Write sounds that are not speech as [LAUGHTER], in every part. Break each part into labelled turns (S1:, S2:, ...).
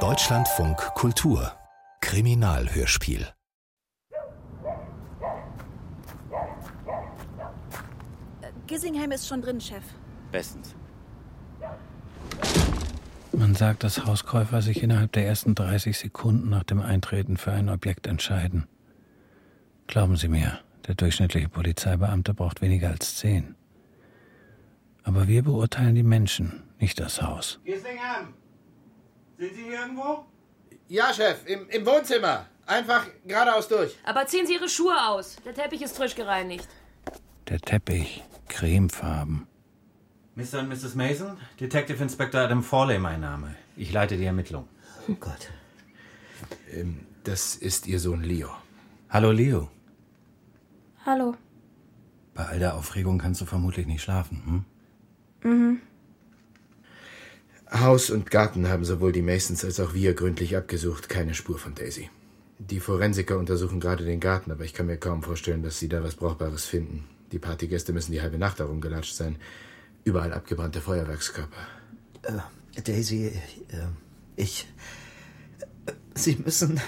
S1: Deutschlandfunk Kultur Kriminalhörspiel
S2: Gissingham ist schon drin, Chef.
S3: Bestens.
S4: Man sagt, dass Hauskäufer sich innerhalb der ersten 30 Sekunden nach dem Eintreten für ein Objekt entscheiden. Glauben Sie mir, der durchschnittliche Polizeibeamte braucht weniger als zehn. Aber wir beurteilen die Menschen, nicht das Haus.
S5: Gissingham! Sind Sie hier irgendwo?
S6: Ja, Chef, im, im Wohnzimmer. Einfach geradeaus durch.
S7: Aber ziehen Sie Ihre Schuhe aus. Der Teppich ist frisch gereinigt.
S4: Der Teppich, cremefarben.
S3: Mr. und Mrs. Mason, Detective Inspector Adam Forley mein Name. Ich leite die Ermittlung.
S6: Oh Gott. Ähm, das ist Ihr Sohn Leo.
S3: Hallo Leo.
S8: Hallo.
S3: Bei all der Aufregung kannst du vermutlich nicht schlafen, hm?
S8: Mhm.
S6: Haus und Garten haben sowohl die Masons als auch wir gründlich abgesucht. Keine Spur von Daisy. Die Forensiker untersuchen gerade den Garten, aber ich kann mir kaum vorstellen, dass sie da was Brauchbares finden. Die Partygäste müssen die halbe Nacht darum gelatscht sein. Überall abgebrannte Feuerwerkskörper.
S9: Äh, Daisy, äh, ich. Äh, Sie müssen.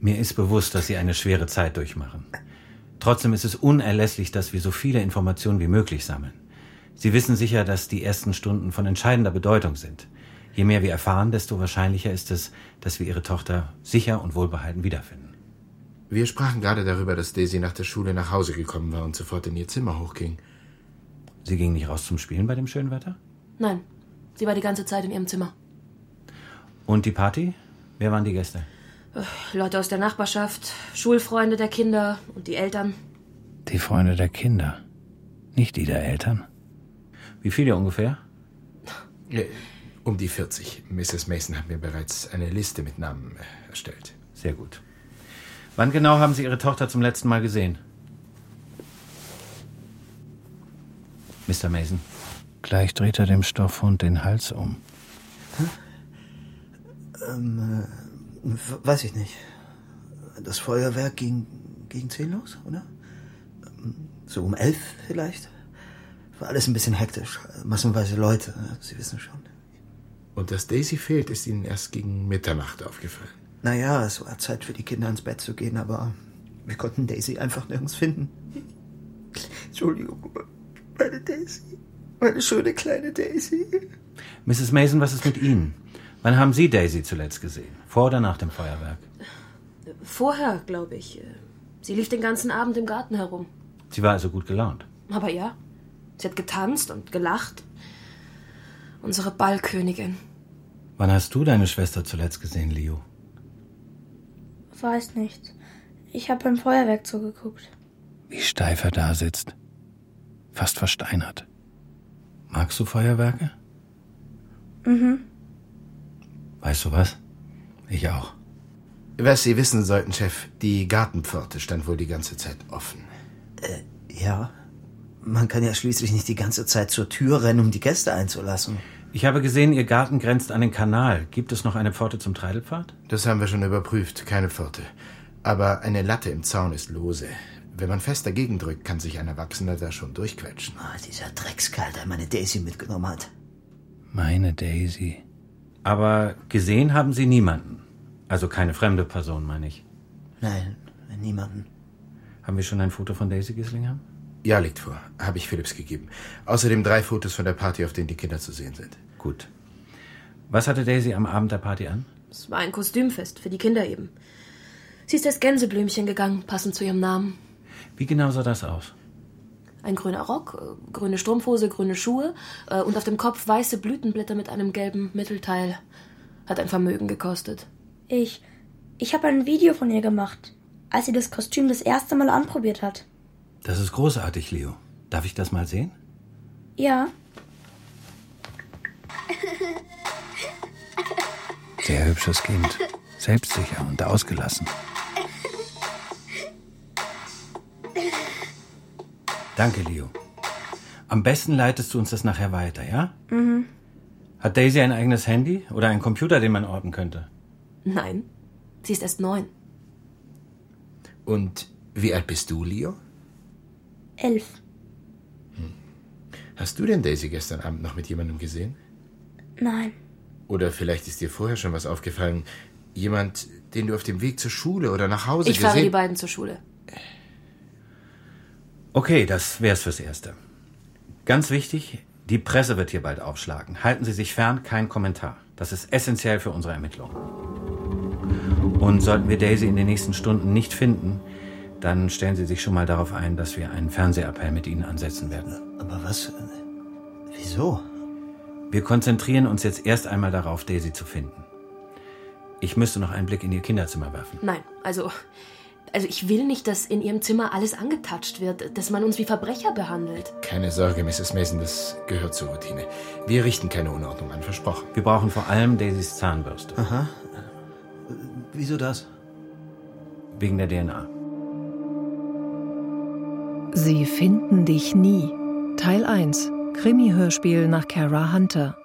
S3: Mir ist bewusst, dass Sie eine schwere Zeit durchmachen. Trotzdem ist es unerlässlich, dass wir so viele Informationen wie möglich sammeln. Sie wissen sicher, dass die ersten Stunden von entscheidender Bedeutung sind. Je mehr wir erfahren, desto wahrscheinlicher ist es, dass wir Ihre Tochter sicher und wohlbehalten wiederfinden.
S6: Wir sprachen gerade darüber, dass Daisy nach der Schule nach Hause gekommen war und sofort in ihr Zimmer hochging.
S3: Sie ging nicht raus zum Spielen bei dem schönen Wetter?
S7: Nein, sie war die ganze Zeit in ihrem Zimmer.
S3: Und die Party? Wer waren die Gäste?
S7: Äh, Leute aus der Nachbarschaft, Schulfreunde der Kinder und die Eltern.
S4: Die Freunde der Kinder, nicht die der Eltern.
S3: Wie viele ungefähr? [LAUGHS]
S6: Äh, um die 40. Mrs. Mason hat mir bereits eine Liste mit Namen erstellt.
S3: Sehr gut. Wann genau haben Sie Ihre Tochter zum letzten Mal gesehen? Mr. Mason.
S4: Gleich dreht er dem Stoffhund den Hals um.
S9: Ähm, äh, weiß ich nicht. Das Feuerwerk ging gegen zehn los, oder? Ähm, So um elf vielleicht? War alles ein bisschen hektisch. Massenweise Leute, Sie wissen schon.
S6: Und dass Daisy fehlt, ist Ihnen erst gegen Mitternacht aufgefallen.
S9: Naja, es war Zeit für die Kinder ins Bett zu gehen, aber wir konnten Daisy einfach nirgends finden. Entschuldigung, meine Daisy. Meine schöne kleine Daisy.
S3: Mrs. Mason, was ist mit Ihnen? Wann haben Sie Daisy zuletzt gesehen? Vor oder nach dem Feuerwerk?
S7: Vorher, glaube ich. Sie lief den ganzen Abend im Garten herum.
S3: Sie war also gut gelaunt.
S7: Aber ja, sie hat getanzt und gelacht. Unsere Ballkönigin.
S3: Wann hast du deine Schwester zuletzt gesehen, Leo?
S8: Weiß nicht. Ich habe beim Feuerwerk zugeguckt.
S4: Wie steif er da sitzt. Fast versteinert.
S3: Magst du Feuerwerke?
S8: Mhm.
S3: Weißt du was? Ich auch.
S6: Was Sie wissen sollten, Chef, die Gartenpforte stand wohl die ganze Zeit offen.
S9: Äh, ja. Man kann ja schließlich nicht die ganze Zeit zur Tür rennen, um die Gäste einzulassen.
S3: Ich habe gesehen, Ihr Garten grenzt an den Kanal. Gibt es noch eine Pforte zum Treidelpfad?
S6: Das haben wir schon überprüft, keine Pforte. Aber eine Latte im Zaun ist lose. Wenn man fest dagegen drückt, kann sich ein Erwachsener da schon durchquetschen.
S9: Ah, dieser Dreckskerl, der meine Daisy mitgenommen hat.
S4: Meine Daisy.
S3: Aber gesehen haben Sie niemanden. Also keine fremde Person, meine ich.
S9: Nein, niemanden.
S3: Haben wir schon ein Foto von Daisy Gislingham?
S6: Ja, liegt vor. Habe ich Philips gegeben. Außerdem drei Fotos von der Party, auf denen die Kinder zu sehen sind.
S3: Gut. Was hatte Daisy am Abend der Party an?
S7: Es war ein Kostümfest für die Kinder eben. Sie ist als Gänseblümchen gegangen, passend zu ihrem Namen.
S3: Wie genau sah das aus?
S7: Ein grüner Rock, äh, grüne Strumpfhose, grüne Schuhe äh, und auf dem Kopf weiße Blütenblätter mit einem gelben Mittelteil. Hat ein Vermögen gekostet.
S8: Ich. Ich habe ein Video von ihr gemacht, als sie das Kostüm das erste Mal anprobiert hat.
S3: Das ist großartig, Leo. Darf ich das mal sehen?
S8: Ja.
S4: Sehr hübsches Kind. Selbstsicher und ausgelassen.
S3: Danke, Leo. Am besten leitest du uns das nachher weiter, ja?
S8: Mhm.
S3: Hat Daisy ein eigenes Handy oder einen Computer, den man orten könnte?
S7: Nein, sie ist erst neun.
S6: Und wie alt bist du, Leo?
S8: Elf.
S6: Hast du denn Daisy gestern Abend noch mit jemandem gesehen?
S8: Nein.
S6: Oder vielleicht ist dir vorher schon was aufgefallen. Jemand, den du auf dem Weg zur Schule oder nach Hause
S7: Ich
S6: gesehen...
S7: fahre die beiden zur Schule.
S3: Okay, das wär's fürs Erste. Ganz wichtig, die Presse wird hier bald aufschlagen. Halten Sie sich fern, kein Kommentar. Das ist essentiell für unsere Ermittlungen. Und sollten wir Daisy in den nächsten Stunden nicht finden, dann stellen Sie sich schon mal darauf ein, dass wir einen Fernsehappell mit Ihnen ansetzen werden.
S9: Aber was? Wieso?
S3: Wir konzentrieren uns jetzt erst einmal darauf, Daisy zu finden. Ich müsste noch einen Blick in Ihr Kinderzimmer werfen.
S7: Nein, also. Also ich will nicht, dass in ihrem Zimmer alles angetatscht wird, dass man uns wie Verbrecher behandelt.
S6: Keine Sorge, Mrs. Mason, das gehört zur Routine. Wir richten keine Unordnung an, versprochen.
S3: Wir brauchen vor allem Daisys Zahnbürste.
S9: Aha. Wieso das?
S3: Wegen der DNA.
S10: Sie finden dich nie. Teil 1. Krimi-Hörspiel nach Kara Hunter.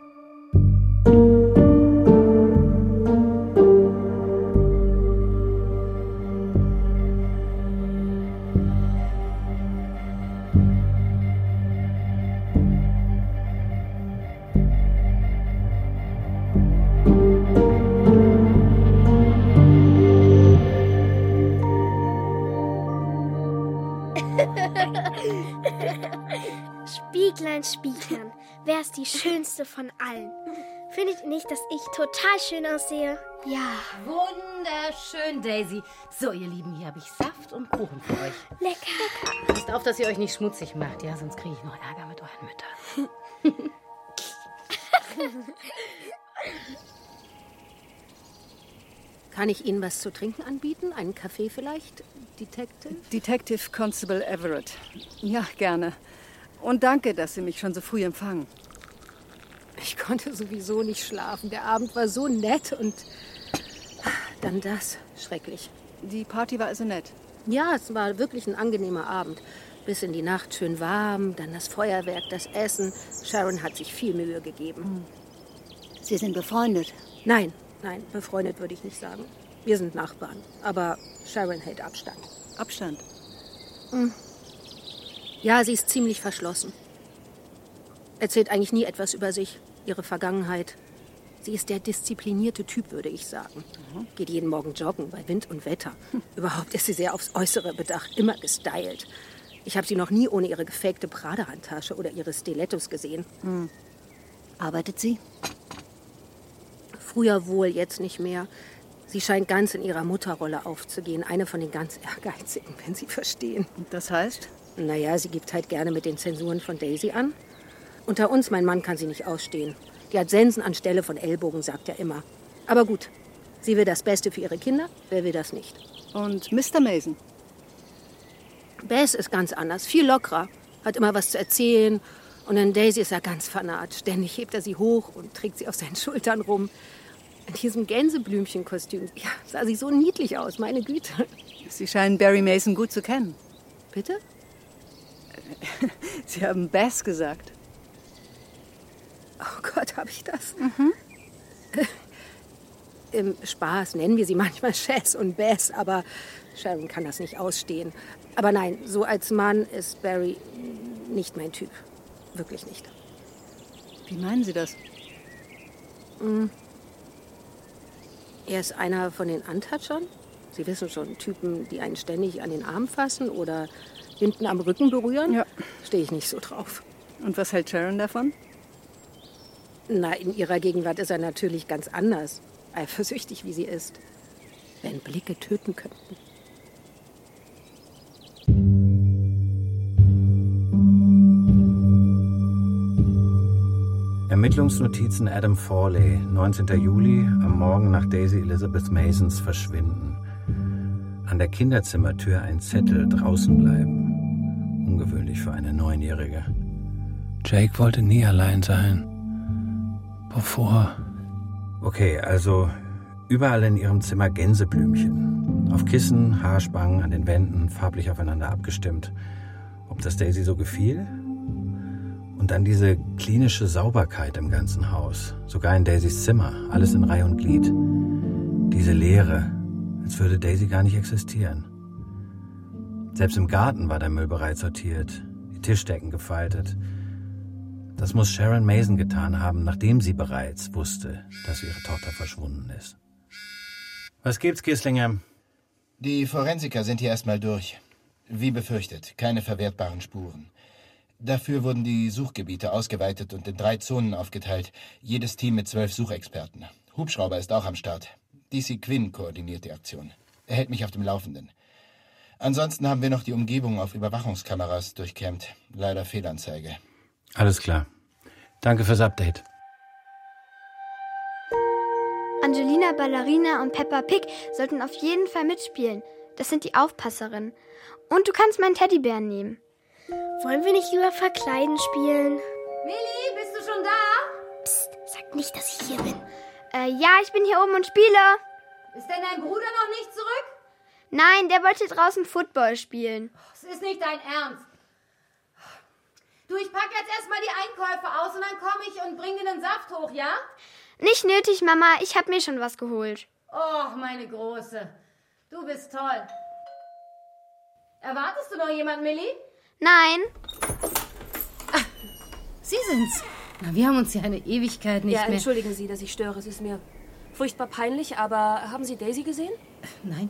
S11: Schönste von allen? Findet ihr nicht, dass ich total schön aussehe?
S12: Ja. Wunderschön, Daisy. So, ihr Lieben, hier habe ich Saft und Kuchen für euch.
S11: Lecker.
S12: Passt auf, dass ihr euch nicht schmutzig macht, ja, sonst kriege ich noch Ärger mit euren Müttern. [LAUGHS]
S13: Kann ich Ihnen was zu trinken anbieten? Einen Kaffee vielleicht, Detective?
S14: Detective Constable Everett. Ja, gerne. Und danke, dass Sie mich schon so früh empfangen.
S13: Ich konnte sowieso nicht schlafen. Der Abend war so nett und dann das. Schrecklich.
S14: Die Party war also nett.
S13: Ja, es war wirklich ein angenehmer Abend. Bis in die Nacht schön warm, dann das Feuerwerk, das Essen. Sharon hat sich viel Mühe gegeben.
S12: Sie sind befreundet?
S13: Nein, nein, befreundet würde ich nicht sagen. Wir sind Nachbarn, aber Sharon hält Abstand.
S14: Abstand?
S13: Hm. Ja, sie ist ziemlich verschlossen. Erzählt eigentlich nie etwas über sich, ihre Vergangenheit. Sie ist der disziplinierte Typ, würde ich sagen. Geht jeden Morgen joggen bei Wind und Wetter. Überhaupt ist sie sehr aufs Äußere bedacht, immer gestylt. Ich habe sie noch nie ohne ihre gefakte Prada-Handtasche oder ihre Stilettos gesehen.
S12: Hm. Arbeitet sie?
S13: Früher wohl, jetzt nicht mehr. Sie scheint ganz in ihrer Mutterrolle aufzugehen. Eine von den ganz Ehrgeizigen, wenn Sie verstehen.
S14: Das heißt?
S13: Naja, sie gibt halt gerne mit den Zensuren von Daisy an. Unter uns, mein Mann kann sie nicht ausstehen. Die hat Sensen anstelle von Ellbogen, sagt er immer. Aber gut, sie will das Beste für ihre Kinder. Wer will das nicht?
S14: Und Mr. Mason?
S13: Bess ist ganz anders, viel lockerer. Hat immer was zu erzählen. Und in Daisy ist er ganz fanat. Ständig hebt er sie hoch und trägt sie auf seinen [LAUGHS] Schultern rum. In diesem Gänseblümchenkostüm. Ja, sah sie so niedlich aus, meine Güte.
S14: Sie scheinen Barry Mason gut zu kennen.
S13: Bitte? [LAUGHS]
S14: Sie haben Bass gesagt.
S13: Gott, habe ich das? Mhm. [LAUGHS] Im Spaß nennen wir sie manchmal Chess und Bass, aber Sharon kann das nicht ausstehen. Aber nein, so als Mann ist Barry nicht mein Typ. Wirklich nicht.
S14: Wie meinen Sie das?
S13: Mm. Er ist einer von den Untouchern. Sie wissen schon, Typen, die einen ständig an den Arm fassen oder hinten am Rücken berühren.
S14: Ja.
S13: Stehe ich nicht so drauf.
S14: Und was hält Sharon davon?
S13: Na, in ihrer Gegenwart ist er natürlich ganz anders. Eifersüchtig, wie sie ist. Wenn Blicke töten könnten.
S3: Ermittlungsnotizen Adam Forley, 19. Juli, am Morgen nach Daisy Elizabeth Masons Verschwinden. An der Kinderzimmertür ein Zettel draußen bleiben. Ungewöhnlich für eine Neunjährige.
S4: Jake wollte nie allein sein. Bevor.
S3: Okay, also überall in ihrem Zimmer Gänseblümchen. Auf Kissen, Haarspangen, an den Wänden, farblich aufeinander abgestimmt. Ob das Daisy so gefiel? Und dann diese klinische Sauberkeit im ganzen Haus. Sogar in Daisys Zimmer. Alles in Reihe und Glied. Diese Leere, als würde Daisy gar nicht existieren. Selbst im Garten war der Müll bereits sortiert, die Tischdecken gefaltet. Das muss Sharon Mason getan haben, nachdem sie bereits wusste, dass ihre Tochter verschwunden ist. Was gibt's, Gislinger?
S6: Die Forensiker sind hier erstmal durch. Wie befürchtet, keine verwertbaren Spuren. Dafür wurden die Suchgebiete ausgeweitet und in drei Zonen aufgeteilt. Jedes Team mit zwölf Suchexperten. Hubschrauber ist auch am Start. DC Quinn koordiniert die Aktion. Er hält mich auf dem Laufenden. Ansonsten haben wir noch die Umgebung auf Überwachungskameras durchkämmt. Leider Fehlanzeige.
S3: Alles klar. Danke fürs Update.
S11: Angelina Ballerina und Peppa Pig sollten auf jeden Fall mitspielen. Das sind die Aufpasserinnen. Und du kannst meinen Teddybären nehmen. Wollen wir nicht lieber verkleiden spielen?
S12: Millie, bist du schon da?
S11: Psst, sag nicht, dass ich hier bin. Äh, ja, ich bin hier oben und spiele.
S12: Ist denn dein Bruder noch nicht zurück?
S11: Nein, der wollte draußen Football spielen.
S12: Es ist nicht dein Ernst. Du, ich packe jetzt erstmal die Einkäufe aus und dann komme ich und bring dir den Saft hoch, ja?
S11: Nicht nötig, Mama. Ich habe mir schon was geholt.
S12: Oh, meine Große. Du bist toll. Erwartest du noch jemanden, Millie?
S11: Nein.
S12: Ach, Sie sind's. Na, wir haben uns ja eine Ewigkeit nicht
S7: ja,
S12: mehr...
S7: entschuldigen Sie, dass ich störe. Es ist mir furchtbar peinlich, aber haben Sie Daisy gesehen?
S12: Nein.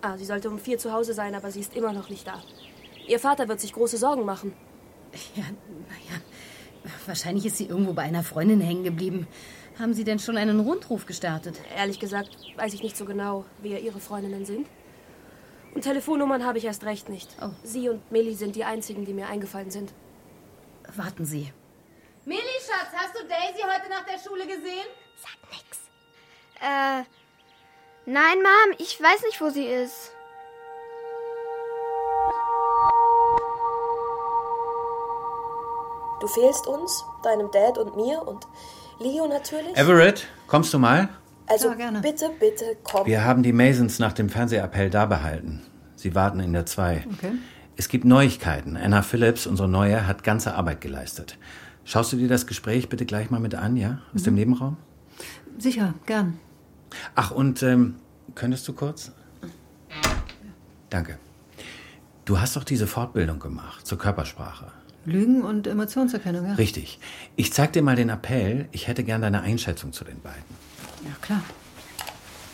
S7: Ah, sie sollte um vier zu Hause sein, aber sie ist immer noch nicht da. Ihr Vater wird sich große Sorgen machen.
S12: Ja, naja. Wahrscheinlich ist sie irgendwo bei einer Freundin hängen geblieben. Haben Sie denn schon einen Rundruf gestartet?
S7: Ehrlich gesagt, weiß ich nicht so genau, wer Ihre Freundinnen sind. Und Telefonnummern habe ich erst recht nicht.
S12: Oh.
S7: Sie und Millie sind die einzigen, die mir eingefallen sind.
S12: Warten Sie. Millie, Schatz, hast du Daisy heute nach der Schule gesehen?
S11: Sag nix. Äh, nein, Mom, ich weiß nicht, wo sie ist.
S7: Du fehlst uns, deinem Dad und mir und Leo natürlich.
S3: Everett, kommst du mal?
S7: Also bitte, bitte komm.
S3: Wir haben die Masons nach dem Fernsehappell da behalten. Sie warten in der 2.
S14: Okay.
S3: Es gibt Neuigkeiten. Anna Phillips, unsere Neue, hat ganze Arbeit geleistet. Schaust du dir das Gespräch bitte gleich mal mit an, ja? Aus
S14: Mhm.
S3: dem Nebenraum?
S14: Sicher, gern.
S3: Ach, und ähm, könntest du kurz? Danke. Du hast doch diese Fortbildung gemacht zur Körpersprache.
S14: Lügen und Emotionserkennung, ja?
S3: Richtig. Ich zeig dir mal den Appell. Ich hätte gern deine Einschätzung zu den beiden.
S14: Ja, klar.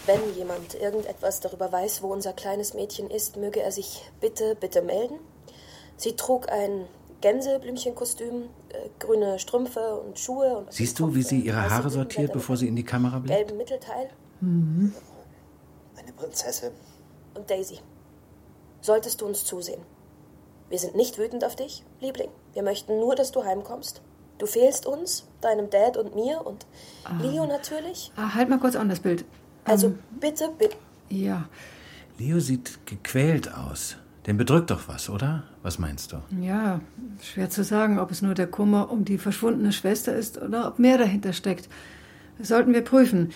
S7: Wenn jemand irgendetwas darüber weiß, wo unser kleines Mädchen ist, möge er sich bitte, bitte melden. Sie trug ein Gänseblümchenkostüm, äh, grüne Strümpfe und Schuhe und
S3: Siehst du, wie sie ihre Haare sortiert, bevor sie in die Kamera blickt?
S7: gelben Mittelteil
S9: Mhm. Eine Prinzessin.
S7: und Daisy. Solltest du uns zusehen. Wir sind nicht wütend auf dich, Liebling. Wir möchten nur, dass du heimkommst. Du fehlst uns, deinem Dad und mir und Leo natürlich.
S14: Ah, halt mal kurz an das Bild.
S7: Also
S14: Ähm,
S7: bitte, bitte.
S14: Ja,
S3: Leo sieht gequält aus. Den bedrückt doch was, oder? Was meinst du?
S14: ja, schwer zu sagen, ob es nur der Kummer um die verschwundene Schwester ist oder ob mehr dahinter steckt. Das sollten wir prüfen.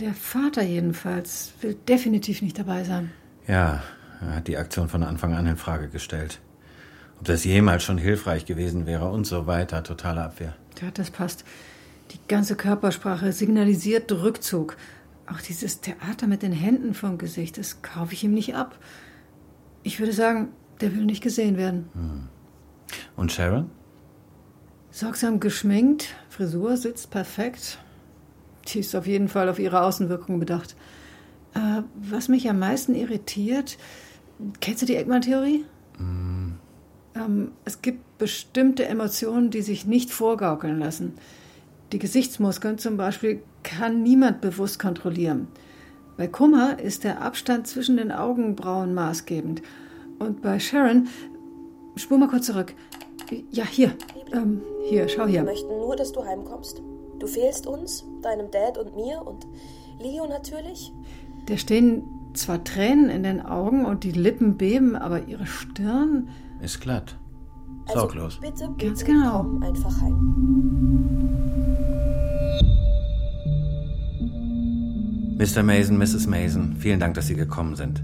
S14: Der Vater jedenfalls will definitiv nicht dabei sein.
S3: Ja, er hat die Aktion von Anfang an in Frage gestellt. Ob das jemals schon hilfreich gewesen wäre und so weiter. Totale Abwehr.
S14: Ja, das passt. Die ganze Körpersprache signalisiert Rückzug. Auch dieses Theater mit den Händen vom Gesicht, das kaufe ich ihm nicht ab. Ich würde sagen, der will nicht gesehen werden.
S3: Hm. Und Sharon?
S14: Sorgsam geschminkt, Frisur sitzt perfekt. Die ist auf jeden Fall auf ihre Außenwirkung bedacht. Äh, was mich am meisten irritiert, kennst du die Eggman-Theorie? Ähm, es gibt bestimmte Emotionen, die sich nicht vorgaukeln lassen. Die Gesichtsmuskeln zum Beispiel kann niemand bewusst kontrollieren. Bei Kummer ist der Abstand zwischen den Augenbrauen maßgebend. Und bei Sharon, spur mal kurz zurück. Ja, hier. Ähm, hier, schau
S7: Wir
S14: hier.
S7: möchten nur, dass du heimkommst. Du fehlst uns, deinem Dad und mir und Leo natürlich.
S14: Da stehen zwar Tränen in den Augen und die Lippen beben, aber ihre Stirn.
S3: Ist glatt.
S7: Also
S3: Sorglos.
S7: bitte, bitte
S14: Ganz genau.
S7: komm einfach heim.
S3: Mr. Mason, Mrs. Mason, vielen Dank, dass Sie gekommen sind.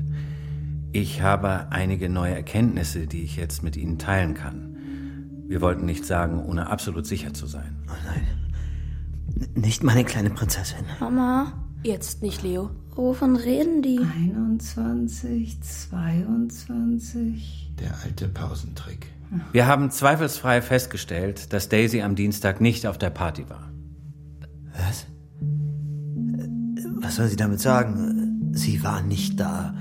S3: Ich habe einige neue Erkenntnisse, die ich jetzt mit Ihnen teilen kann. Wir wollten nicht sagen, ohne absolut sicher zu sein.
S9: Oh nein. N- Nicht meine kleine Prinzessin.
S8: Mama,
S7: Jetzt nicht, Leo.
S8: wovon reden die?
S14: 21, 22.
S6: Der alte Pausentrick.
S3: Wir haben zweifelsfrei festgestellt, dass Daisy am Dienstag nicht auf der Party war.
S9: Was? Was soll sie damit sagen? Sie war nicht da.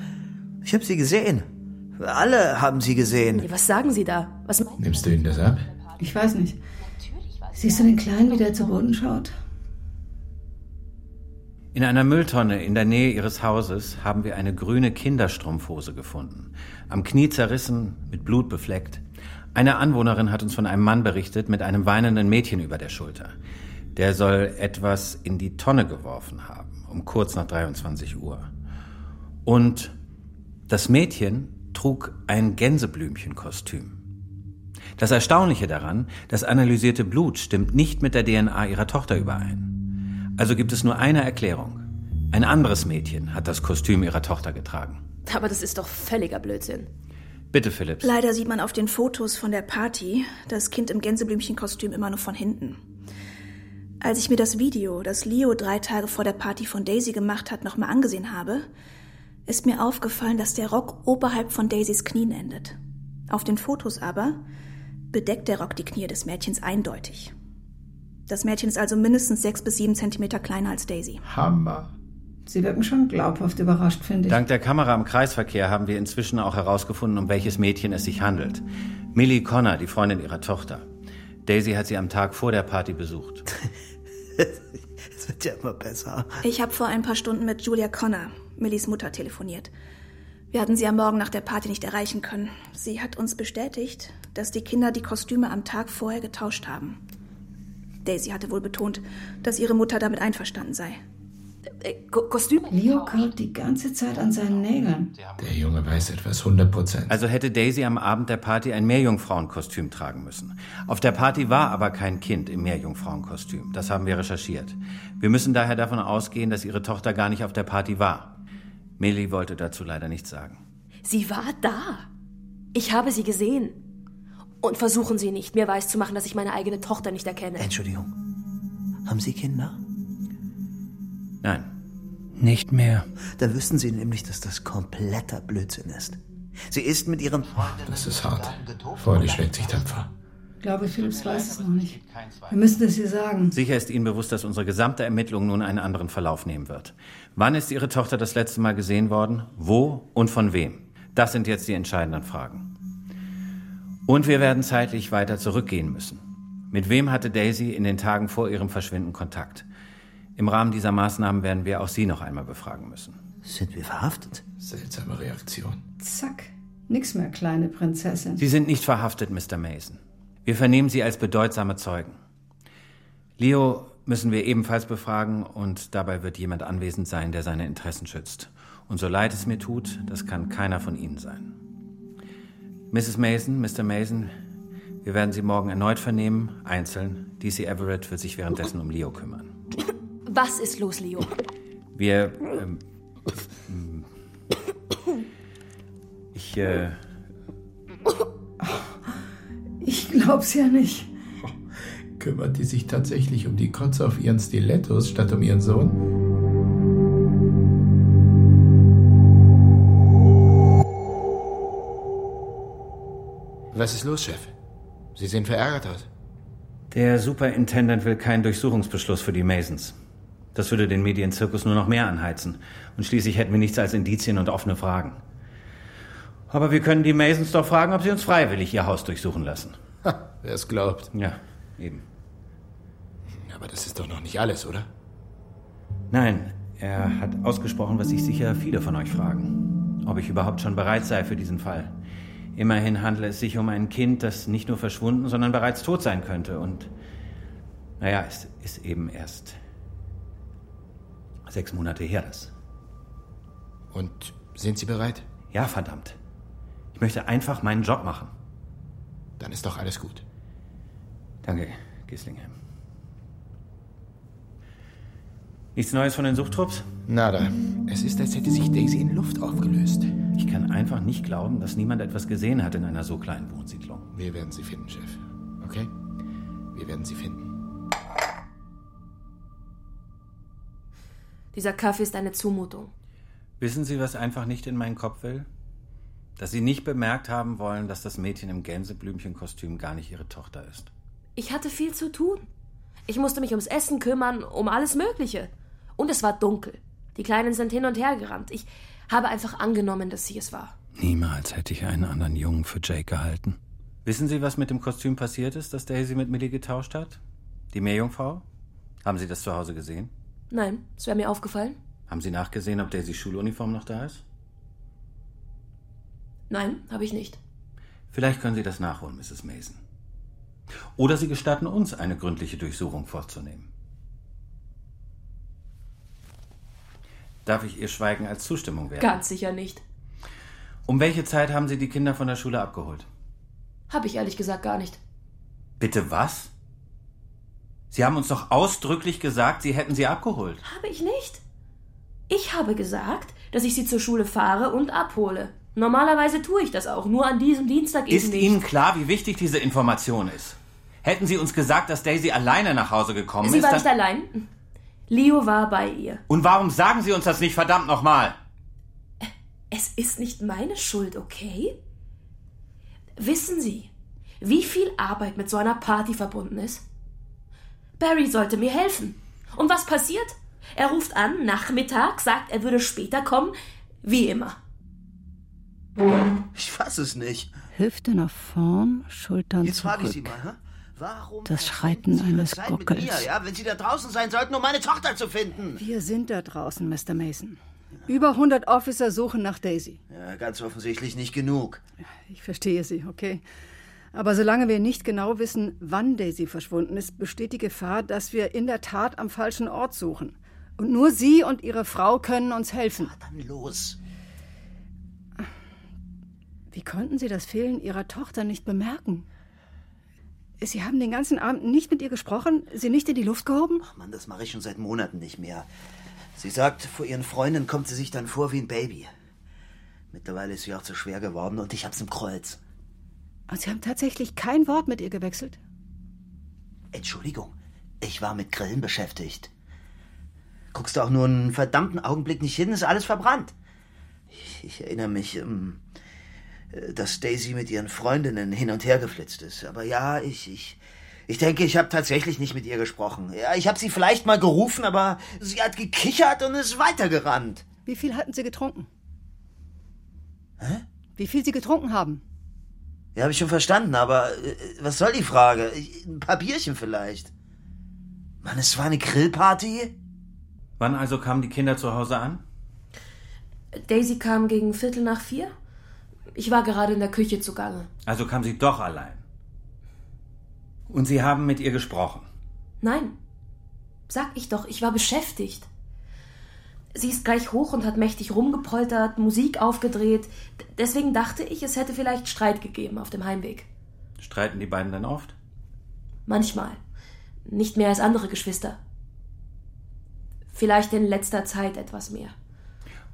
S9: Ich habe sie gesehen. Alle haben sie gesehen.
S7: Was sagen Sie da? Was
S6: Nimmst du ihnen das ab?
S14: Ich weiß nicht. Siehst du den Kleinen, wie der zu Boden schaut?
S3: In einer Mülltonne in der Nähe ihres Hauses haben wir eine grüne Kinderstrumpfhose gefunden. Am Knie zerrissen, mit Blut befleckt. Eine Anwohnerin hat uns von einem Mann berichtet mit einem weinenden Mädchen über der Schulter. Der soll etwas in die Tonne geworfen haben, um kurz nach 23 Uhr. Und das Mädchen trug ein Gänseblümchenkostüm. Das Erstaunliche daran, das analysierte Blut stimmt nicht mit der DNA ihrer Tochter überein. Also gibt es nur eine Erklärung. Ein anderes Mädchen hat das Kostüm ihrer Tochter getragen.
S7: Aber das ist doch völliger Blödsinn.
S3: Bitte, Philipps.
S2: Leider sieht man auf den Fotos von der Party das Kind im Gänseblümchenkostüm immer nur von hinten. Als ich mir das Video, das Leo drei Tage vor der Party von Daisy gemacht hat, nochmal angesehen habe, ist mir aufgefallen, dass der Rock oberhalb von Daisys Knien endet. Auf den Fotos aber bedeckt der Rock die Knie des Mädchens eindeutig. Das Mädchen ist also mindestens sechs bis sieben Zentimeter kleiner als Daisy.
S6: Hammer.
S14: Sie wirken schon glaubhaft überrascht, finde ich.
S3: Dank der Kamera im Kreisverkehr haben wir inzwischen auch herausgefunden, um welches Mädchen es sich handelt. Millie Connor, die Freundin ihrer Tochter. Daisy hat sie am Tag vor der Party besucht. [LAUGHS]
S9: Es wird ja immer besser.
S2: Ich habe vor ein paar Stunden mit Julia Connor, Millies Mutter, telefoniert. Wir hatten sie am Morgen nach der Party nicht erreichen können. Sie hat uns bestätigt, dass die Kinder die Kostüme am Tag vorher getauscht haben. Daisy hatte wohl betont, dass ihre Mutter damit einverstanden sei.
S7: Äh, Ko Kostüme?
S14: Leo kaut die ganze Zeit an seinen Nägeln.
S6: Der Junge weiß etwas 100 Prozent.
S3: Also hätte Daisy am Abend der Party ein Meerjungfrauenkostüm tragen müssen. Auf der Party war aber kein Kind im Meerjungfrauenkostüm. Das haben wir recherchiert. Wir müssen daher davon ausgehen, dass ihre Tochter gar nicht auf der Party war. Millie wollte dazu leider nichts sagen.
S7: Sie war da. Ich habe sie gesehen. Und versuchen Sie nicht, mir weiszumachen, dass ich meine eigene Tochter nicht erkenne.
S9: Entschuldigung. Haben Sie Kinder?
S3: Nein.
S4: Nicht mehr.
S9: Dann wüssten Sie nämlich, dass das kompletter Blödsinn ist. Sie ist mit ihrem Freund.
S6: Das ist hart. Freundlich schlägt sich tapfer.
S14: Ich glaube, Philipps weiß es noch nicht. Wir müssen es ihr sagen.
S3: Sicher ist Ihnen bewusst, dass unsere gesamte Ermittlung nun einen anderen Verlauf nehmen wird. Wann ist Ihre Tochter das letzte Mal gesehen worden? Wo und von wem? Das sind jetzt die entscheidenden Fragen. Und wir werden zeitlich weiter zurückgehen müssen. Mit wem hatte Daisy in den Tagen vor ihrem Verschwinden Kontakt? Im Rahmen dieser Maßnahmen werden wir auch Sie noch einmal befragen müssen.
S9: Sind wir verhaftet?
S6: Seltsame Reaktion.
S14: Zack. Nix mehr, kleine Prinzessin.
S3: Sie sind nicht verhaftet, Mr. Mason. Wir vernehmen Sie als bedeutsame Zeugen. Leo müssen wir ebenfalls befragen und dabei wird jemand anwesend sein, der seine Interessen schützt. Und so leid es mir tut, das kann keiner von Ihnen sein. Mrs. Mason, Mr. Mason, wir werden Sie morgen erneut vernehmen, einzeln. DC Everett wird sich währenddessen um Leo kümmern.
S7: Was ist los, Leo?
S3: Wir. Ähm, ich, äh.
S14: Ich glaub's ja nicht.
S6: Kümmert die sich tatsächlich um die Kotze auf ihren Stilettos statt um ihren Sohn? Was ist los, Chef? Sie sehen verärgert aus.
S3: Der Superintendent will keinen Durchsuchungsbeschluss für die Masons. Das würde den Medienzirkus nur noch mehr anheizen. Und schließlich hätten wir nichts als Indizien und offene Fragen. Aber wir können die Masons doch fragen, ob sie uns freiwillig ihr Haus durchsuchen lassen.
S6: Ha, wer es glaubt.
S3: Ja, eben.
S6: Aber das ist doch noch nicht alles, oder?
S3: Nein, er hat ausgesprochen, was sich sicher viele von euch fragen. Ob ich überhaupt schon bereit sei für diesen Fall. Immerhin handelt es sich um ein Kind, das nicht nur verschwunden, sondern bereits tot sein könnte. Und naja, es ist eben erst sechs Monate her das.
S6: Und sind Sie bereit?
S3: Ja, verdammt. Ich möchte einfach meinen Job machen.
S6: Dann ist doch alles gut.
S3: Danke, Gislingham. Nichts Neues von den Suchtrupps?
S6: Nada. Es ist, als hätte sich Daisy in Luft aufgelöst.
S3: Ich kann einfach nicht glauben, dass niemand etwas gesehen hat in einer so kleinen Wohnsiedlung.
S6: Wir werden sie finden, Chef. Okay? Wir werden sie finden.
S7: Dieser Kaffee ist eine Zumutung.
S3: Wissen Sie, was einfach nicht in meinen Kopf will? Dass Sie nicht bemerkt haben wollen, dass das Mädchen im Gänseblümchenkostüm gar nicht Ihre Tochter ist.
S7: Ich hatte viel zu tun. Ich musste mich ums Essen kümmern, um alles Mögliche. Und es war dunkel. Die Kleinen sind hin und her gerannt. Ich habe einfach angenommen, dass sie es war.
S15: Niemals hätte ich einen anderen Jungen für Jake gehalten.
S3: Wissen Sie, was mit dem Kostüm passiert ist, das Daisy mit Millie getauscht hat? Die Meerjungfrau? Haben Sie das zu Hause gesehen?
S7: Nein, es wäre mir aufgefallen.
S3: Haben Sie nachgesehen, ob Daisys Schuluniform noch da ist?
S7: Nein, habe ich nicht.
S3: Vielleicht können Sie das nachholen, Mrs. Mason. Oder Sie gestatten uns, eine gründliche Durchsuchung vorzunehmen. Darf ich Ihr Schweigen als Zustimmung werten?
S7: Ganz sicher nicht.
S3: Um welche Zeit haben Sie die Kinder von der Schule abgeholt?
S7: Habe ich ehrlich gesagt gar nicht.
S3: Bitte was? Sie haben uns doch ausdrücklich gesagt, Sie hätten sie abgeholt.
S7: Habe ich nicht. Ich habe gesagt, dass ich sie zur Schule fahre und abhole. Normalerweise tue ich das auch, nur an diesem Dienstag eben
S3: Ist
S7: nicht.
S3: Ihnen klar, wie wichtig diese Information ist? Hätten Sie uns gesagt, dass Daisy alleine nach Hause gekommen
S7: Sie
S3: ist,
S7: war
S3: dann...
S7: nicht allein. Leo war bei ihr.
S3: Und warum sagen Sie uns das nicht verdammt nochmal?
S7: Es ist nicht meine Schuld, okay? Wissen Sie, wie viel Arbeit mit so einer Party verbunden ist? Barry sollte mir helfen. Und was passiert? Er ruft an, Nachmittag, sagt, er würde später kommen, wie immer.
S9: Ich fass es nicht.
S16: Hüfte nach vorn, Schultern
S9: Jetzt frage ich
S16: zurück.
S9: Sie mal, hä? Warum
S16: Das Schreiten eines
S9: Zeit mit
S16: Gockels.
S9: mir, ja, wenn Sie da draußen sein sollten, um meine Tochter zu finden?
S14: Wir sind da draußen, Mr. Mason. Über 100 Officer suchen nach Daisy.
S9: Ja, ganz offensichtlich nicht genug.
S14: Ich verstehe Sie, okay. Aber solange wir nicht genau wissen, wann Daisy verschwunden ist, besteht die Gefahr, dass wir in der Tat am falschen Ort suchen. Und nur Sie und Ihre Frau können uns helfen.
S9: Dann los.
S14: Wie konnten Sie das Fehlen Ihrer Tochter nicht bemerken? Sie haben den ganzen Abend nicht mit ihr gesprochen, sie nicht in die Luft gehoben?
S9: Ach Mann, das mache ich schon seit Monaten nicht mehr. Sie sagt, vor ihren Freunden kommt sie sich dann vor wie ein Baby. Mittlerweile ist sie auch zu schwer geworden und ich hab's im Kreuz.
S14: Und Sie haben tatsächlich kein Wort mit ihr gewechselt?
S9: Entschuldigung, ich war mit Grillen beschäftigt. Guckst du auch nur einen verdammten Augenblick nicht hin, ist alles verbrannt. Ich, ich erinnere mich, ähm, äh, dass Daisy mit ihren Freundinnen hin und her geflitzt ist. Aber ja, ich, ich, ich denke, ich habe tatsächlich nicht mit ihr gesprochen. Ja, ich habe sie vielleicht mal gerufen, aber sie hat gekichert und ist weitergerannt.
S14: Wie viel hatten Sie getrunken?
S9: Hä?
S14: Wie viel Sie getrunken haben?
S9: Ja, habe ich schon verstanden, aber äh, was soll die Frage? Ein paar Bierchen vielleicht. Mann, es war eine Grillparty?
S3: Wann also kamen die Kinder zu Hause an?
S7: Daisy kam gegen Viertel nach vier. Ich war gerade in der Küche zugange.
S3: Also kam sie doch allein. Und Sie haben mit ihr gesprochen.
S7: Nein. Sag ich doch, ich war beschäftigt. Sie ist gleich hoch und hat mächtig rumgepoltert, Musik aufgedreht. D- Deswegen dachte ich, es hätte vielleicht Streit gegeben auf dem Heimweg.
S3: Streiten die beiden dann oft?
S7: Manchmal. Nicht mehr als andere Geschwister. Vielleicht in letzter Zeit etwas mehr.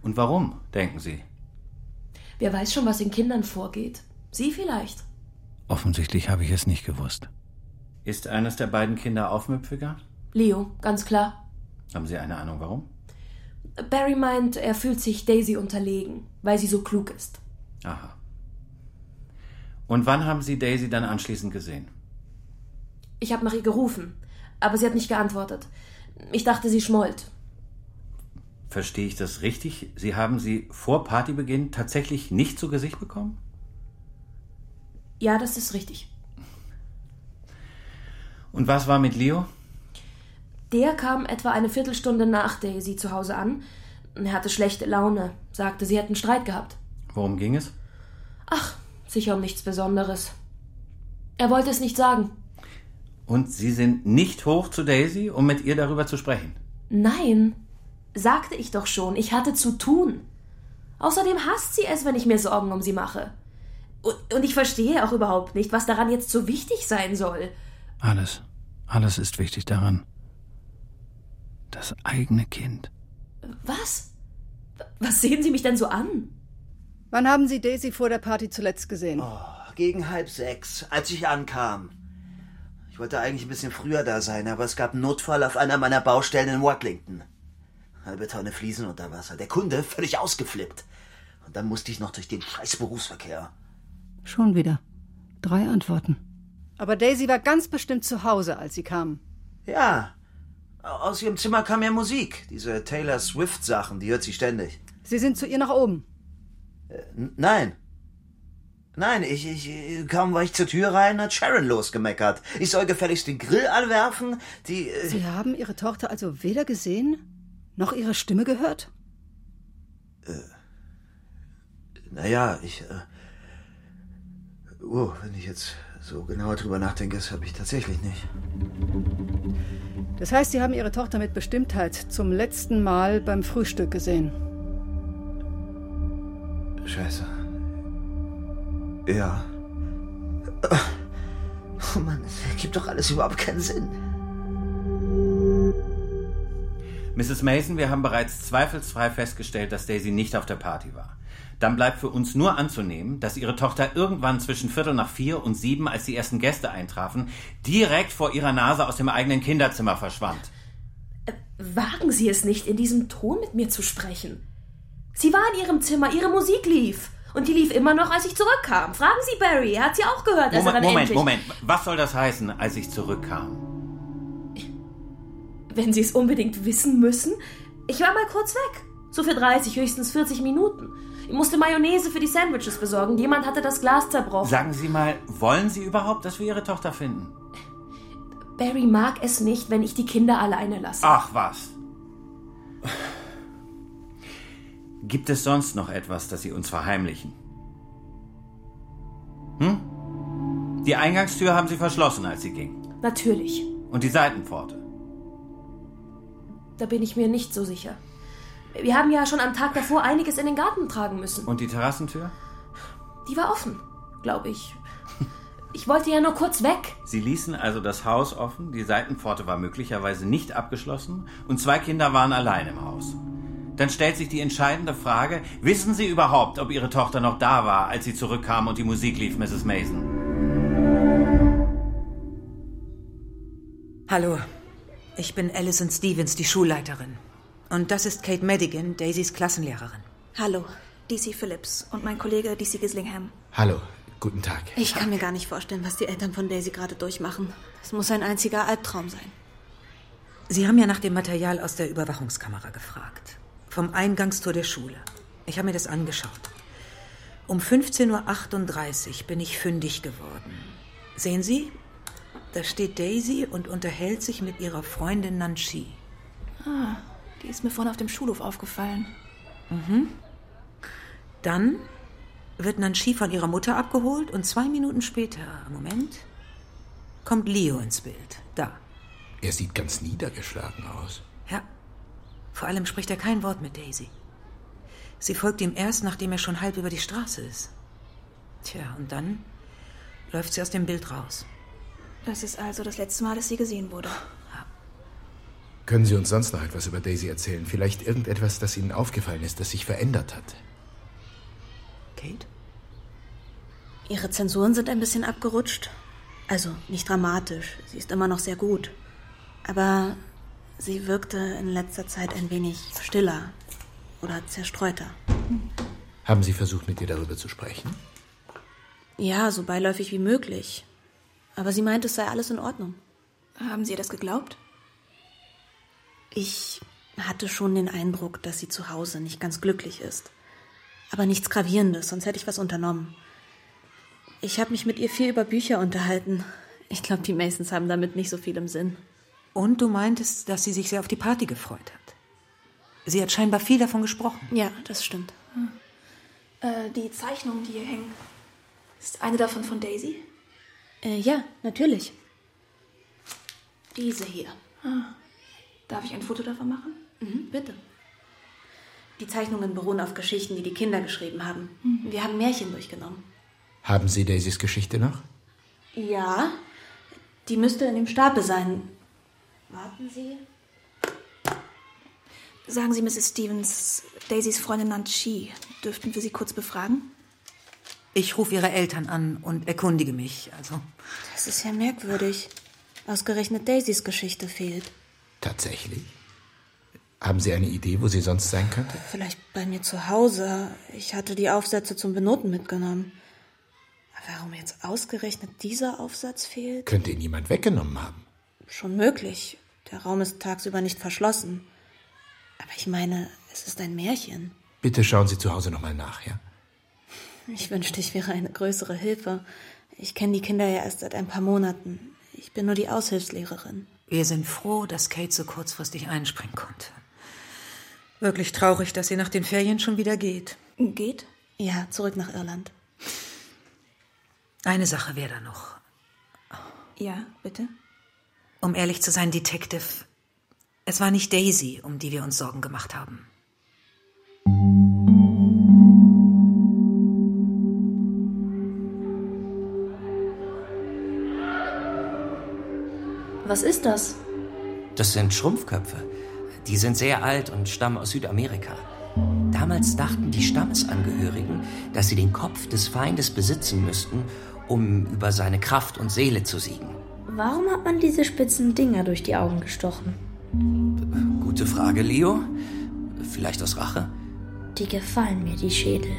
S3: Und warum, denken Sie?
S7: Wer weiß schon, was in Kindern vorgeht. Sie vielleicht.
S15: Offensichtlich habe ich es nicht gewusst.
S3: Ist eines der beiden Kinder aufmüpfiger?
S7: Leo, ganz klar.
S3: Haben Sie eine Ahnung, warum?
S7: Barry meint, er fühlt sich Daisy unterlegen, weil sie so klug ist.
S3: Aha. Und wann haben Sie Daisy dann anschließend gesehen?
S7: Ich habe nach ihr gerufen, aber sie hat nicht geantwortet. Ich dachte, sie schmollt.
S3: Verstehe ich das richtig? Sie haben sie vor Partybeginn tatsächlich nicht zu Gesicht bekommen?
S7: Ja, das ist richtig.
S3: Und was war mit Leo?
S7: Der kam etwa eine Viertelstunde nach Daisy zu Hause an. Er hatte schlechte Laune, sagte, sie hätten Streit gehabt.
S3: Worum ging es?
S7: Ach, sicher um nichts Besonderes. Er wollte es nicht sagen.
S3: Und Sie sind nicht hoch zu Daisy, um mit ihr darüber zu sprechen?
S7: Nein, sagte ich doch schon, ich hatte zu tun. Außerdem hasst sie es, wenn ich mir Sorgen um sie mache. Und, ich verstehe auch überhaupt nicht, was daran jetzt so wichtig sein soll.
S15: Alles, alles ist wichtig daran. Das eigene Kind.
S7: Was? Was sehen Sie mich denn so an?
S14: Wann haben Sie Daisy vor der Party zuletzt gesehen?
S9: Gegen halb sechs, als ich ankam. Ich wollte eigentlich ein bisschen früher da sein, aber es gab einen Notfall auf einer meiner Baustellen in Watlington. Halbe Tonne Fliesen unter Wasser. Der Kunde völlig ausgeflippt. Und dann musste ich noch durch den scheiß Berufsverkehr.
S17: Schon wieder. Drei Antworten.
S14: Aber Daisy war ganz bestimmt zu Hause, als sie kam.
S9: Ja. Aus ihrem Zimmer kam ja Musik. Diese Taylor Swift-Sachen, die hört sie ständig.
S14: Sie sind zu ihr nach oben.
S9: Äh, nein. Nein, ich, ich, kaum war ich zur Tür rein, hat Sharon losgemeckert. Ich soll gefälligst den Grill anwerfen, die... Äh
S14: Sie haben Ihre Tochter also weder gesehen, noch ihre Stimme gehört?
S9: Äh, naja, ich... Äh, oh, wenn ich jetzt so genauer drüber nachdenke, das habe ich tatsächlich nicht.
S14: Das heißt, Sie haben Ihre Tochter mit Bestimmtheit zum letzten Mal beim Frühstück gesehen.
S9: Scheiße. Ja. Oh Mann, das ergibt doch alles überhaupt keinen Sinn.
S3: Mrs. Mason, wir haben bereits zweifelsfrei festgestellt, dass Daisy nicht auf der Party war. Dann bleibt für uns nur anzunehmen, dass ihre Tochter irgendwann zwischen Viertel nach vier und sieben, als die ersten Gäste eintrafen, direkt vor ihrer Nase aus dem eigenen Kinderzimmer verschwand.
S18: Äh, wagen Sie es nicht, in diesem Ton mit mir zu sprechen. Sie war in ihrem Zimmer, ihre Musik lief. Und die lief immer noch, als ich zurückkam. Fragen Sie Barry, er hat sie auch gehört.
S3: Moment,
S18: als er dann
S3: Moment,
S18: endlich...
S3: Moment. Was soll das heißen, als ich zurückkam?
S18: Wenn Sie es unbedingt wissen müssen, ich war mal kurz weg. So für 30, höchstens 40 Minuten. Ich musste Mayonnaise für die Sandwiches besorgen. Jemand hatte das Glas zerbrochen.
S3: Sagen Sie mal, wollen Sie überhaupt, dass wir Ihre Tochter finden?
S18: Barry mag es nicht, wenn ich die Kinder alleine lasse.
S3: Ach was. Gibt es sonst noch etwas, das Sie uns verheimlichen? Hm? Die Eingangstür haben Sie verschlossen, als Sie ging.
S18: Natürlich.
S3: Und die Seitenpforte.
S18: Da bin ich mir nicht so sicher. Wir haben ja schon am Tag davor einiges in den Garten tragen müssen.
S3: Und die Terrassentür?
S18: Die war offen, glaube ich. Ich wollte ja nur kurz weg.
S3: Sie ließen also das Haus offen, die Seitenpforte war möglicherweise nicht abgeschlossen und zwei Kinder waren allein im Haus. Dann stellt sich die entscheidende Frage, wissen Sie überhaupt, ob Ihre Tochter noch da war, als Sie zurückkam und die Musik lief, Mrs. Mason?
S19: Hallo, ich bin Alison Stevens, die Schulleiterin. Und das ist Kate Madigan, Daisys Klassenlehrerin.
S2: Hallo, DC Phillips und mein Kollege DC Gislingham.
S6: Hallo, guten Tag.
S20: Ich kann mir gar nicht vorstellen, was die Eltern von Daisy gerade durchmachen. Das muss ein einziger Albtraum sein.
S19: Sie haben ja nach dem Material aus der Überwachungskamera gefragt. Vom Eingangstor der Schule. Ich habe mir das angeschaut. Um 15.38 Uhr bin ich fündig geworden. Sehen Sie? Da steht Daisy und unterhält sich mit ihrer Freundin Nancy.
S2: Ah, die ist mir vorhin auf dem Schulhof aufgefallen.
S19: Mhm. Dann wird Nancy von ihrer Mutter abgeholt und zwei Minuten später, Moment, kommt Leo ins Bild. Da.
S6: Er sieht ganz niedergeschlagen aus.
S19: Ja. Vor allem spricht er kein Wort mit Daisy. Sie folgt ihm erst, nachdem er schon halb über die Straße ist. Tja, und dann läuft sie aus dem Bild raus.
S2: Das ist also das letzte Mal, dass sie gesehen wurde.
S6: Können Sie uns sonst noch etwas über Daisy erzählen? Vielleicht irgendetwas, das Ihnen aufgefallen ist, das sich verändert hat?
S19: Kate?
S20: Ihre Zensuren sind ein bisschen abgerutscht. Also nicht dramatisch. Sie ist immer noch sehr gut. Aber sie wirkte in letzter Zeit ein wenig stiller oder zerstreuter.
S6: Haben Sie versucht, mit ihr darüber zu sprechen?
S20: Ja, so beiläufig wie möglich. Aber sie meint, es sei alles in Ordnung.
S2: Haben Sie ihr das geglaubt?
S20: Ich hatte schon den Eindruck, dass sie zu Hause nicht ganz glücklich ist. Aber nichts Gravierendes, sonst hätte ich was unternommen. Ich habe mich mit ihr viel über Bücher unterhalten. Ich glaube, die Masons haben damit nicht so viel im Sinn.
S19: Und du meintest, dass sie sich sehr auf die Party gefreut hat. Sie hat scheinbar viel davon gesprochen.
S20: Ja, das stimmt.
S2: Hm. Äh, die Zeichnungen, die hier hängen, ist eine davon von Daisy?
S20: Äh, ja, natürlich.
S2: Diese hier. Ah. Darf ich ein Foto davon machen?
S20: Mhm, bitte. Die Zeichnungen beruhen auf Geschichten, die die Kinder geschrieben haben. Mhm. Wir haben Märchen durchgenommen.
S6: Haben Sie Daisys Geschichte noch?
S20: Ja, die müsste in dem Stapel sein. Warten Sie.
S2: Sagen Sie, Mrs. Stevens, Daisys Freundin Nancy, dürften wir sie kurz befragen?
S19: Ich rufe ihre Eltern an und erkundige mich, also.
S20: Das ist ja merkwürdig. Ausgerechnet Daisys Geschichte fehlt.
S6: Tatsächlich? Haben Sie eine Idee, wo sie sonst sein könnte?
S20: Vielleicht bei mir zu Hause. Ich hatte die Aufsätze zum Benoten mitgenommen. Warum jetzt ausgerechnet dieser Aufsatz fehlt?
S6: Könnte ihn jemand weggenommen haben?
S20: Schon möglich. Der Raum ist tagsüber nicht verschlossen. Aber ich meine, es ist ein Märchen.
S6: Bitte schauen Sie zu Hause nochmal nach, ja?
S20: Ich wünschte, ich wäre eine größere Hilfe. Ich kenne die Kinder ja erst seit ein paar Monaten. Ich bin nur die Aushilfslehrerin.
S19: Wir sind froh, dass Kate so kurzfristig einspringen konnte. Wirklich traurig, dass sie nach den Ferien schon wieder geht.
S20: Geht? Ja, zurück nach Irland.
S19: Eine Sache wäre da noch.
S20: Ja, bitte?
S19: Um ehrlich zu sein, Detective, es war nicht Daisy, um die wir uns Sorgen gemacht haben.
S20: Was ist das?
S21: Das sind Schrumpfköpfe. Die sind sehr alt und stammen aus Südamerika. Damals dachten die Stammesangehörigen, dass sie den Kopf des Feindes besitzen müssten, um über seine Kraft und Seele zu siegen.
S8: Warum hat man diese spitzen Dinger durch die Augen gestochen?
S21: Gute Frage, Leo. Vielleicht aus Rache?
S8: Die gefallen mir, die Schädel.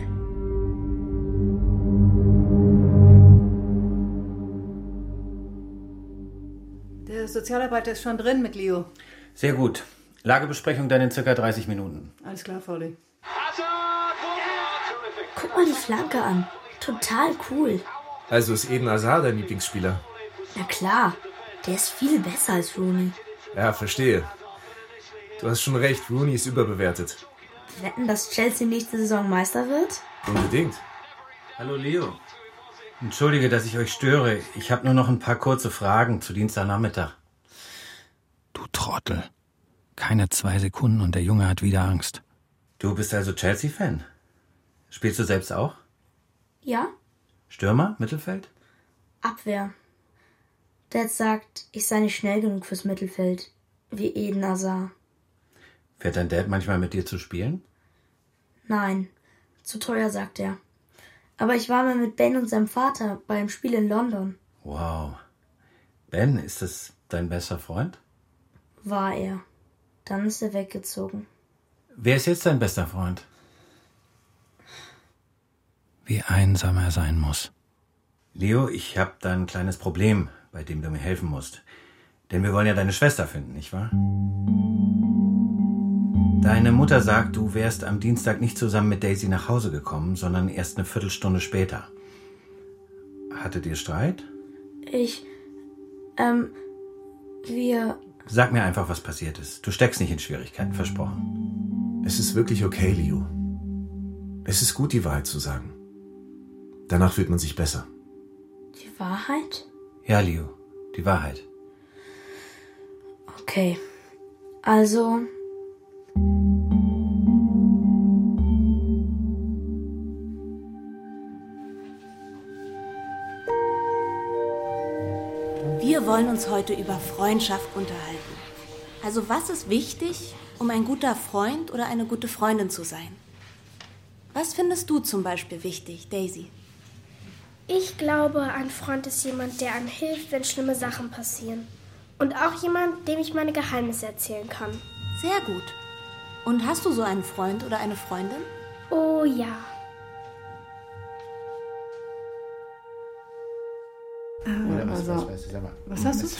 S14: Sozialarbeiter ist schon drin mit Leo.
S3: Sehr gut. Lagebesprechung dann in circa 30 Minuten.
S14: Alles klar, Foley.
S8: Guck mal die Flanke an. Total cool.
S6: Also ist Eden Azar dein Lieblingsspieler?
S8: Na klar, der ist viel besser als Rooney.
S6: Ja, verstehe. Du hast schon recht, Rooney ist überbewertet.
S8: Wetten, dass Chelsea nächste Saison Meister wird?
S6: Unbedingt.
S3: Hallo Leo. Entschuldige, dass ich euch störe. Ich habe nur noch ein paar kurze Fragen zu Dienstagnachmittag.
S4: Du Trottel. Keine zwei Sekunden und der Junge hat wieder Angst.
S3: Du bist also Chelsea-Fan? Spielst du selbst auch?
S8: Ja,
S3: Stürmer? Mittelfeld?
S8: Abwehr. Dad sagt, ich sei nicht schnell genug fürs Mittelfeld. Wie Eden Azar.
S3: Fährt dein Dad manchmal mit dir zu spielen?
S8: Nein, zu teuer, sagt er. Aber ich war mal mit Ben und seinem Vater beim Spiel in London.
S3: Wow. Ben, ist das dein bester Freund?
S8: War er. Dann ist er weggezogen.
S3: Wer ist jetzt dein bester Freund?
S4: Wie einsam er sein muss.
S3: Leo, ich habe da ein kleines Problem, bei dem du mir helfen musst. Denn wir wollen ja deine Schwester finden, nicht wahr? Deine Mutter sagt, du wärst am Dienstag nicht zusammen mit Daisy nach Hause gekommen, sondern erst eine Viertelstunde später. Hattet ihr Streit?
S8: Ich. Ähm. Wir.
S3: Sag mir einfach, was passiert ist. Du steckst nicht in Schwierigkeiten, versprochen.
S6: Es ist wirklich okay, Leo. Es ist gut, die Wahrheit zu sagen. Danach fühlt man sich besser.
S8: Die Wahrheit?
S3: Ja, Leo, die Wahrheit.
S8: Okay. Also.
S20: Wollen uns heute über Freundschaft unterhalten. Also was ist wichtig, um ein guter Freund oder eine gute Freundin zu sein? Was findest du zum Beispiel wichtig, Daisy?
S11: Ich glaube, ein Freund ist jemand, der einem hilft, wenn schlimme Sachen passieren. Und auch jemand, dem ich meine Geheimnisse erzählen kann.
S20: Sehr gut. Und hast du so einen Freund oder eine Freundin?
S11: Oh ja.
S14: Also, was hast du? [LAUGHS]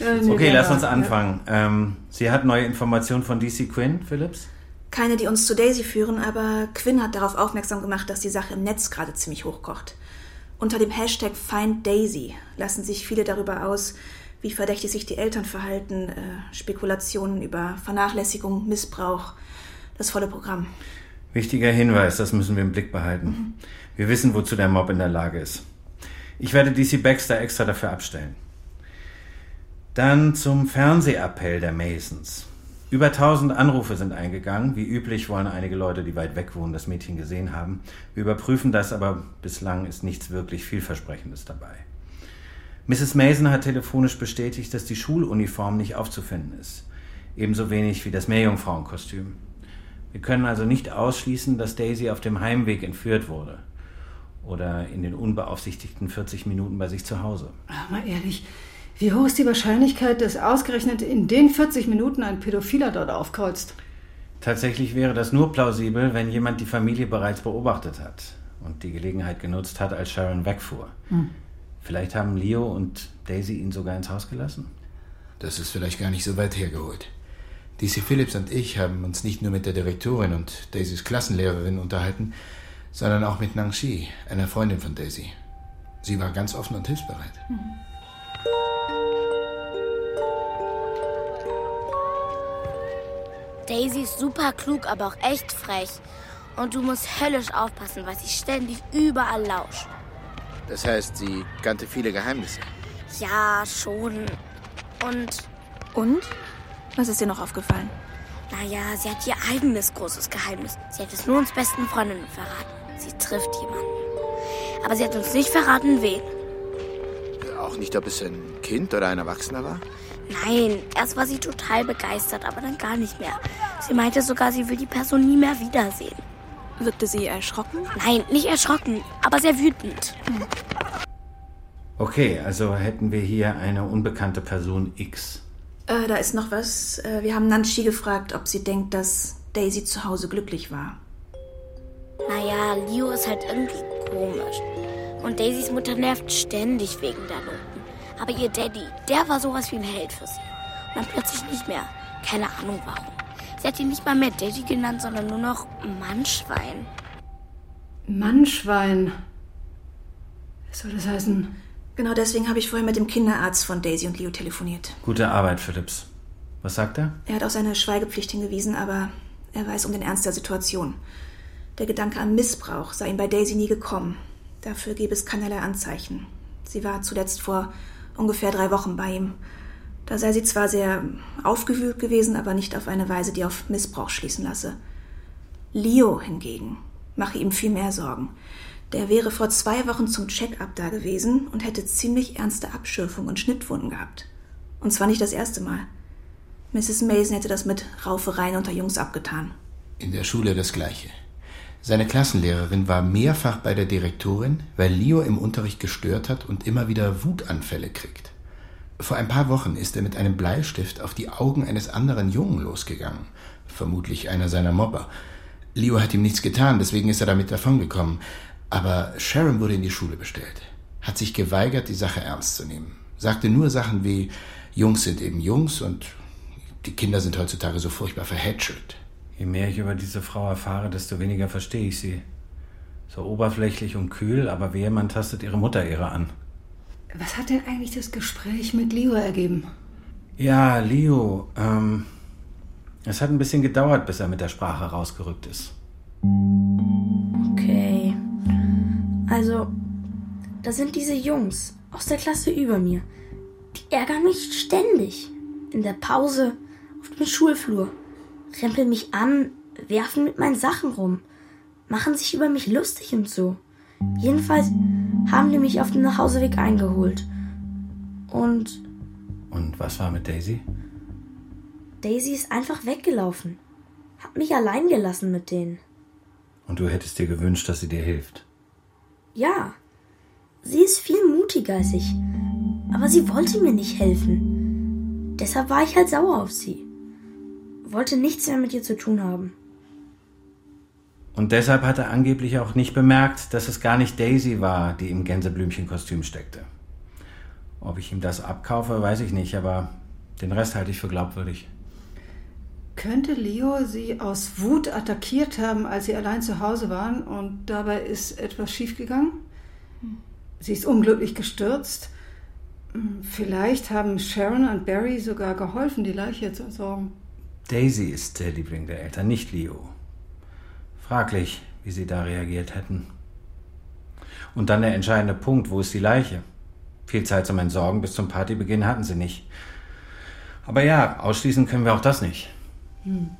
S14: [LAUGHS]
S3: Okay, lass uns anfangen. Ähm, sie hat neue Informationen von DC Quinn, Phillips?
S2: Keine, die uns zu Daisy führen, aber Quinn hat darauf aufmerksam gemacht, dass die Sache im Netz gerade ziemlich hochkocht. Unter dem Hashtag Find Daisy lassen sich viele darüber aus, wie verdächtig sich die Eltern verhalten, äh, Spekulationen über Vernachlässigung, Missbrauch, das volle Programm.
S3: Wichtiger Hinweis, das müssen wir im Blick behalten. Wir wissen, wozu der Mob in der Lage ist. Ich werde DC Baxter extra dafür abstellen. Dann zum Fernsehappell der Masons. Über 1000 Anrufe sind eingegangen. Wie üblich wollen einige Leute, die weit weg wohnen, das Mädchen gesehen haben. Wir überprüfen das, aber bislang ist nichts wirklich vielversprechendes dabei. Mrs. Mason hat telefonisch bestätigt, dass die Schuluniform nicht aufzufinden ist. Ebenso wenig wie das Meerjungfrauenkostüm. Wir können also nicht ausschließen, dass Daisy auf dem Heimweg entführt wurde. Oder in den unbeaufsichtigten 40 Minuten bei sich zu Hause.
S14: Ach, mal ehrlich, Wie hoch ist die Wahrscheinlichkeit, dass ausgerechnet in den 40 Minuten ein Pädophiler dort aufkreuzt?
S3: Tatsächlich wäre das nur plausibel, wenn jemand die Familie bereits beobachtet hat und die Gelegenheit genutzt hat, als Sharon wegfuhr. Hm. Vielleicht haben Leo und Daisy ihn sogar ins Haus gelassen?
S6: Das ist vielleicht gar nicht so weit hergeholt. DC Phillips und ich haben uns nicht nur mit der Direktorin und Daisys Klassenlehrerin unterhalten, sondern auch mit Nang Shi, einer Freundin von Daisy. Sie war ganz offen und hilfsbereit. Mhm.
S11: Daisy ist super klug, aber auch echt frech. Und du musst höllisch aufpassen, weil sie ständig überall lauscht.
S6: Das heißt, sie kannte viele Geheimnisse.
S11: Ja, schon. Und.
S2: Und? Was ist dir noch aufgefallen?
S11: Naja, sie hat ihr eigenes großes Geheimnis. Sie hat es nur uns besten Freundinnen verraten. Sie trifft jemanden. Aber sie hat uns nicht verraten, wen.
S6: Auch nicht, ob es ein Kind oder ein Erwachsener war?
S11: Nein, erst war sie total begeistert, aber dann gar nicht mehr. Sie meinte sogar, sie will die Person nie mehr wiedersehen.
S2: Wirkte sie erschrocken?
S11: Nein, nicht erschrocken, aber sehr wütend.
S3: Okay, also hätten wir hier eine unbekannte Person X.
S2: Äh, da ist noch was. Äh, wir haben Nanchi gefragt, ob sie denkt, dass Daisy zu Hause glücklich war.
S11: Naja, Leo ist halt irgendwie komisch. Und Daisys Mutter nervt ständig wegen der Noten. Aber ihr Daddy, der war sowas wie ein Held für sie. Und dann plötzlich nicht mehr. Keine Ahnung warum. Sie hat ihn nicht mal mehr Daddy genannt, sondern nur noch Mannschwein.
S14: Mannschwein? Was soll das heißen?
S2: Genau deswegen habe ich vorher mit dem Kinderarzt von Daisy und Leo telefoniert.
S3: Gute Arbeit, Phillips. Was sagt er?
S2: Er hat auf seine Schweigepflicht hingewiesen, aber er weiß um den Ernst der Situation. Der Gedanke an Missbrauch sei ihm bei Daisy nie gekommen. Dafür gäbe es keinerlei Anzeichen. Sie war zuletzt vor ungefähr drei Wochen bei ihm. Da sei sie zwar sehr aufgewühlt gewesen, aber nicht auf eine Weise, die auf Missbrauch schließen lasse. Leo hingegen mache ihm viel mehr Sorgen. Der wäre vor zwei Wochen zum Check-up da gewesen und hätte ziemlich ernste Abschürfungen und Schnittwunden gehabt. Und zwar nicht das erste Mal. Mrs. Mason hätte das mit Raufereien unter Jungs abgetan.
S6: In der Schule das Gleiche. Seine Klassenlehrerin war mehrfach bei der Direktorin, weil Leo im Unterricht gestört hat und immer wieder Wutanfälle kriegt. Vor ein paar Wochen ist er mit einem Bleistift auf die Augen eines anderen Jungen losgegangen, vermutlich einer seiner Mobber. Leo hat ihm nichts getan, deswegen ist er damit davongekommen. Aber Sharon wurde in die Schule bestellt, hat sich geweigert, die Sache ernst zu nehmen, sagte nur Sachen wie Jungs sind eben Jungs und die Kinder sind heutzutage so furchtbar verhätschelt.
S3: Je mehr ich über diese Frau erfahre, desto weniger verstehe ich sie. So oberflächlich und kühl, aber vehement tastet ihre Mutter ihre an.
S14: Was hat denn eigentlich das Gespräch mit Leo ergeben?
S3: Ja, Leo, ähm, es hat ein bisschen gedauert, bis er mit der Sprache rausgerückt ist.
S8: Okay. Also, da sind diese Jungs aus der Klasse über mir. Die ärgern mich ständig. In der Pause, auf dem Schulflur rempeln mich an, werfen mit meinen Sachen rum, machen sich über mich lustig und so. Jedenfalls haben die mich auf dem Nachhauseweg eingeholt. Und.
S3: Und was war mit Daisy?
S8: Daisy ist einfach weggelaufen. Hat mich allein gelassen mit denen.
S3: Und du hättest dir gewünscht, dass sie dir hilft?
S8: Ja. Sie ist viel mutiger als ich. Aber sie wollte mir nicht helfen. Deshalb war ich halt sauer auf sie wollte nichts mehr mit ihr zu tun haben.
S3: Und deshalb hat er angeblich auch nicht bemerkt, dass es gar nicht Daisy war, die im Gänseblümchenkostüm steckte. Ob ich ihm das abkaufe, weiß ich nicht, aber den Rest halte ich für glaubwürdig.
S14: Könnte Leo sie aus Wut attackiert haben, als sie allein zu Hause waren und dabei ist etwas schiefgegangen? Sie ist unglücklich gestürzt. Vielleicht haben Sharon und Barry sogar geholfen, die Leiche zu entsorgen.
S3: Daisy ist der Liebling der Eltern, nicht Leo. Fraglich, wie sie da reagiert hätten. Und dann der entscheidende Punkt, wo ist die Leiche? Viel Zeit zum Entsorgen bis zum Partybeginn hatten sie nicht. Aber ja, ausschließen können wir auch das nicht. Hm.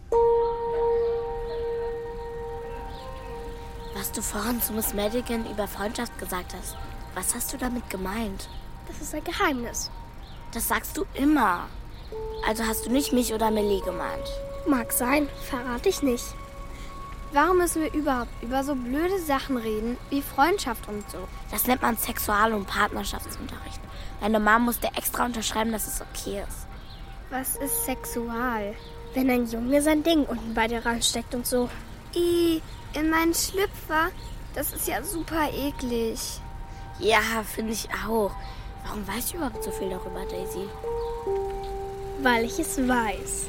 S11: Was du vorhin zu Miss Madigan über Freundschaft gesagt hast, was hast du damit gemeint?
S22: Das ist ein Geheimnis.
S11: Das sagst du immer. Also hast du nicht mich oder Millie gemeint?
S22: Mag sein, verrate ich nicht.
S11: Warum müssen wir überhaupt über so blöde Sachen reden, wie Freundschaft und so?
S8: Das nennt man Sexual- und Partnerschaftsunterricht. Meine Mama musste extra unterschreiben, dass es okay ist.
S11: Was ist sexual?
S22: Wenn ein Junge sein Ding unten bei dir reinsteckt und so.
S11: I, in meinen Schlüpfer? Das ist ja super eklig.
S8: Ja, finde ich auch. Warum weißt du überhaupt so viel darüber, Daisy?
S22: Weil ich es weiß.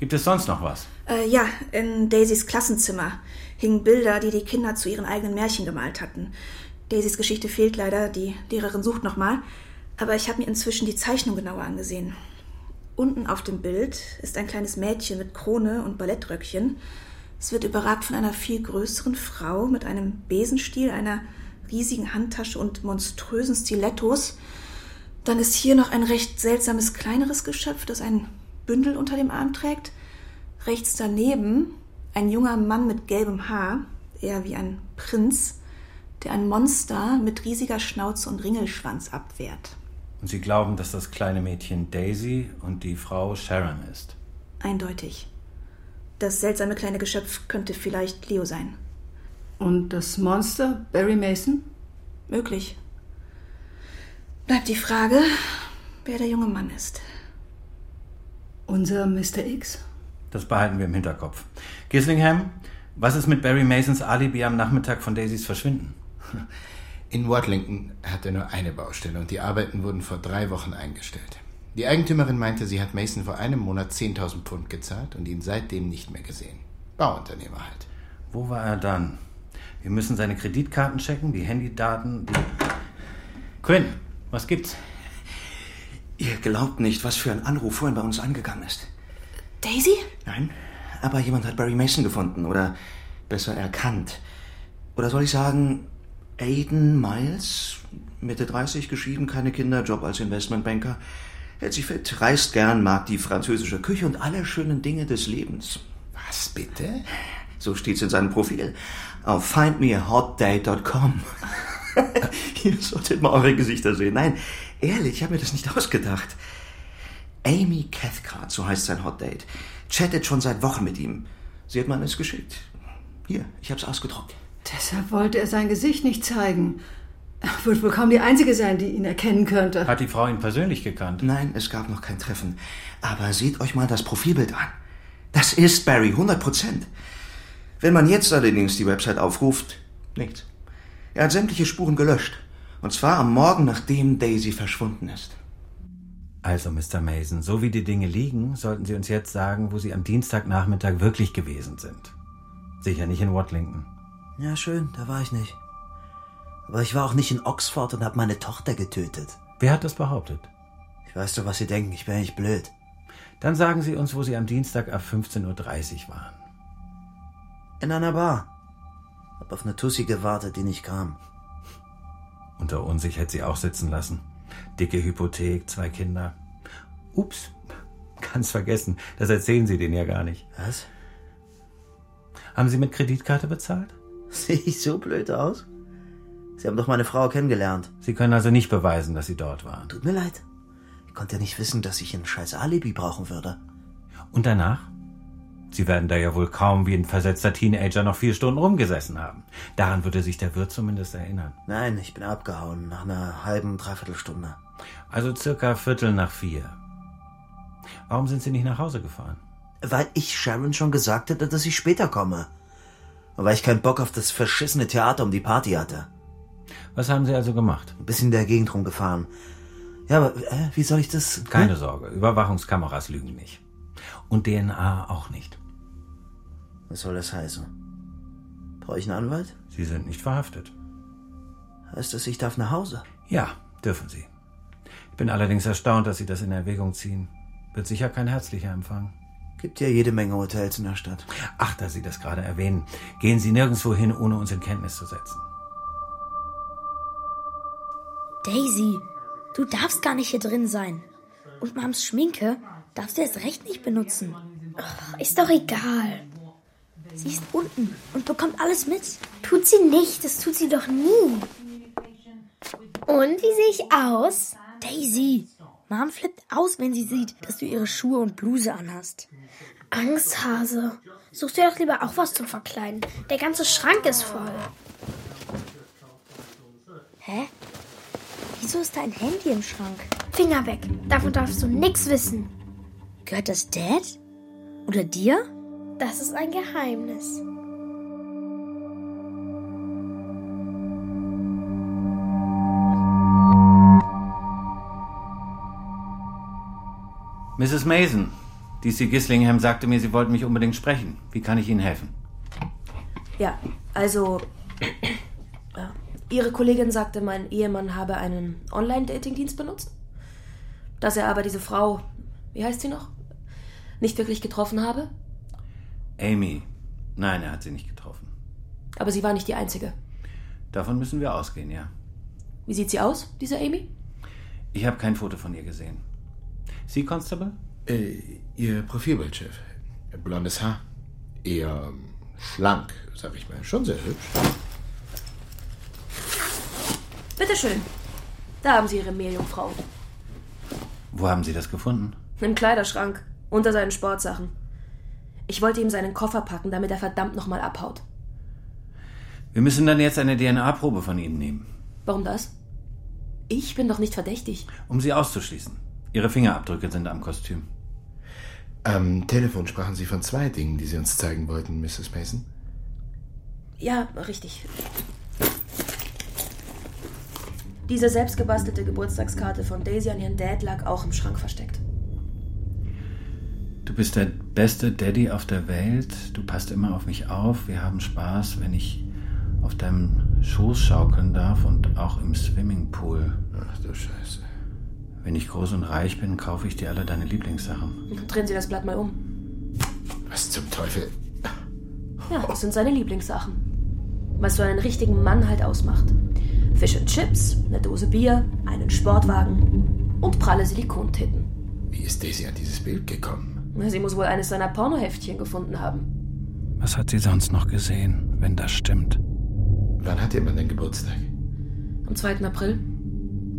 S3: Gibt es sonst noch was?
S2: Äh, ja, in Daisys Klassenzimmer hingen Bilder, die die Kinder zu ihren eigenen Märchen gemalt hatten. Daisys Geschichte fehlt leider, die Lehrerin sucht nochmal, aber ich habe mir inzwischen die Zeichnung genauer angesehen. Unten auf dem Bild ist ein kleines Mädchen mit Krone und Ballettröckchen. Es wird überragt von einer viel größeren Frau mit einem Besenstiel, einer riesigen Handtasche und monströsen Stilettos. Dann ist hier noch ein recht seltsames kleineres Geschöpf, das ein Bündel unter dem Arm trägt. Rechts daneben ein junger Mann mit gelbem Haar, eher wie ein Prinz, der ein Monster mit riesiger Schnauze und Ringelschwanz abwehrt.
S3: Und Sie glauben, dass das kleine Mädchen Daisy und die Frau Sharon ist?
S2: Eindeutig. Das seltsame kleine Geschöpf könnte vielleicht Leo sein.
S14: Und das Monster Barry Mason?
S2: Möglich. Bleibt die Frage, wer der junge Mann ist.
S14: Unser Mr. X?
S3: Das behalten wir im Hinterkopf. Gislingham, was ist mit Barry Masons Alibi am Nachmittag von Daisys Verschwinden?
S6: In Watlington hat er nur eine Baustelle und die Arbeiten wurden vor drei Wochen eingestellt. Die Eigentümerin meinte, sie hat Mason vor einem Monat 10.000 Pfund gezahlt und ihn seitdem nicht mehr gesehen. Bauunternehmer halt.
S3: Wo war er dann? Wir müssen seine Kreditkarten checken, die Handydaten, die... Quinn, was gibt's?
S23: Ihr glaubt nicht, was für ein Anruf vorhin bei uns angegangen ist.
S2: Daisy?
S23: Nein, aber jemand hat Barry Mason gefunden oder besser erkannt. Oder soll ich sagen, Aiden Miles, Mitte 30, geschieden, keine Kinder, Job als Investmentbanker, hält sich fit, reist gern, mag die französische Küche und alle schönen Dinge des Lebens.
S6: Was bitte?
S23: So steht's in seinem Profil auf findmehotdate.com. [LAUGHS] Ihr solltet mal eure Gesichter sehen. Nein, ehrlich, ich habe mir das nicht ausgedacht. Amy Cathcart, so heißt sein Hot Date, chattet schon seit Wochen mit ihm. Sie hat mir alles geschickt. Hier, ich habe es ausgedruckt.
S14: Deshalb wollte er sein Gesicht nicht zeigen. Er wird wohl kaum die Einzige sein, die ihn erkennen könnte.
S3: Hat die Frau ihn persönlich gekannt?
S23: Nein, es gab noch kein Treffen. Aber seht euch mal das Profilbild an. Das ist Barry, 100 Prozent. Wenn man jetzt allerdings die Website aufruft, nichts. Er hat sämtliche Spuren gelöscht. Und zwar am Morgen, nachdem Daisy verschwunden ist.
S3: Also, Mr. Mason, so wie die Dinge liegen, sollten Sie uns jetzt sagen, wo Sie am Dienstagnachmittag wirklich gewesen sind. Sicher nicht in Watlington.
S9: Ja, schön, da war ich nicht. Aber ich war auch nicht in Oxford und habe meine Tochter getötet.
S3: Wer hat das behauptet?
S9: Ich weiß doch, was Sie denken, ich bin ja nicht blöd.
S3: Dann sagen Sie uns, wo Sie am Dienstag ab 15.30 Uhr waren.
S9: In einer Bar. Hab auf eine Tussi gewartet, die nicht kam.
S3: Unter uns, ich hätte sie auch sitzen lassen. Dicke Hypothek, zwei Kinder. Ups, ganz vergessen. Das erzählen Sie denen ja gar nicht.
S9: Was?
S3: Haben Sie mit Kreditkarte bezahlt? [LAUGHS]
S9: Sehe ich so blöd aus? Sie haben doch meine Frau kennengelernt.
S3: Sie können also nicht beweisen, dass Sie dort waren.
S9: Tut mir leid. Ich konnte ja nicht wissen, dass ich ein scheiß Alibi brauchen würde.
S3: Und danach? Sie werden da ja wohl kaum wie ein versetzter Teenager noch vier Stunden rumgesessen haben. Daran würde sich der Wirt zumindest erinnern.
S9: Nein, ich bin abgehauen nach einer halben, dreiviertel Stunde.
S3: Also circa Viertel nach vier. Warum sind Sie nicht nach Hause gefahren?
S9: Weil ich Sharon schon gesagt hatte, dass ich später komme. Und weil ich keinen Bock auf das verschissene Theater um die Party hatte.
S3: Was haben Sie also gemacht?
S9: Ein bisschen in der Gegend rumgefahren. Ja, aber äh, wie soll ich das...
S3: Keine hm? Sorge, Überwachungskameras lügen nicht. Und DNA auch nicht.
S9: Was soll das heißen? Brauche ich einen Anwalt?
S3: Sie sind nicht verhaftet.
S9: Heißt das, ich darf nach Hause?
S3: Ja, dürfen Sie. Ich bin allerdings erstaunt, dass Sie das in Erwägung ziehen. Wird sicher kein herzlicher Empfang.
S9: Gibt ja jede Menge Hotels in der Stadt.
S3: Ach, da Sie das gerade erwähnen. Gehen Sie nirgendwo hin, ohne uns in Kenntnis zu setzen.
S8: Daisy, du darfst gar nicht hier drin sein. Und Mams Schminke darfst du erst recht nicht benutzen.
S22: Ach, ist doch egal.
S8: Sie ist unten und bekommt alles mit.
S22: Tut sie nicht, das tut sie doch nie. Und wie sehe ich aus?
S8: Daisy, Mom flippt aus, wenn sie sieht, dass du ihre Schuhe und Bluse anhast.
S22: Angsthase. Such dir doch lieber auch was zum Verkleiden. Der ganze Schrank ist voll.
S8: Hä? Wieso ist da ein Handy im Schrank?
S22: Finger weg. Davon darfst du nichts wissen.
S8: Gehört das Dad? Oder dir?
S22: Das ist ein Geheimnis.
S3: Mrs. Mason, DC Gislingham sagte mir, Sie wollten mich unbedingt sprechen. Wie kann ich Ihnen helfen?
S7: Ja, also. Ihre Kollegin sagte, mein Ehemann habe einen Online-Dating-Dienst benutzt. Dass er aber diese Frau, wie heißt sie noch? Nicht wirklich getroffen habe.
S3: Amy. Nein, er hat sie nicht getroffen.
S7: Aber sie war nicht die Einzige.
S3: Davon müssen wir ausgehen, ja.
S7: Wie sieht sie aus, diese Amy?
S3: Ich habe kein Foto von ihr gesehen. Sie, Constable?
S6: Äh, ihr Profilbildchef. Blondes Haar. Eher ähm, schlank, sag ich mal. Schon sehr hübsch.
S7: Bitteschön. Da haben Sie Ihre Meerjungfrau.
S3: Wo haben Sie das gefunden?
S7: Im Kleiderschrank. Unter seinen Sportsachen. Ich wollte ihm seinen Koffer packen, damit er verdammt nochmal abhaut.
S3: Wir müssen dann jetzt eine DNA-Probe von Ihnen nehmen,
S7: Warum das? Ich bin doch nicht verdächtig.
S3: um Sie auszuschließen. Ihre Fingerabdrücke sind am Kostüm.
S6: Am Telefon sprachen Sie von zwei Dingen, die Sie uns zeigen wollten, Mrs. Mason.
S7: Ja, richtig. Diese selbstgebastelte Geburtstagskarte von Daisy an ihren Dad lag auch im Schrank versteckt.
S3: Du bist der beste Daddy auf der Welt. Du passt immer auf mich auf. Wir haben Spaß, wenn ich auf deinem Schoß schaukeln darf und auch im Swimmingpool.
S6: Ach du Scheiße.
S3: Wenn ich groß und reich bin, kaufe ich dir alle deine Lieblingssachen.
S7: Drehen Sie das Blatt mal um.
S6: Was zum Teufel?
S7: Ja, das sind seine Lieblingssachen. Was so einen richtigen Mann halt ausmacht. Fish and Chips, eine Dose Bier, einen Sportwagen und pralle Silikontitten.
S6: Wie ist Daisy an dieses Bild gekommen?
S7: Sie muss wohl eines seiner Pornoheftchen gefunden haben.
S4: Was hat sie sonst noch gesehen, wenn das stimmt?
S6: Wann hat ihr Mann denn Geburtstag?
S7: Am 2. April?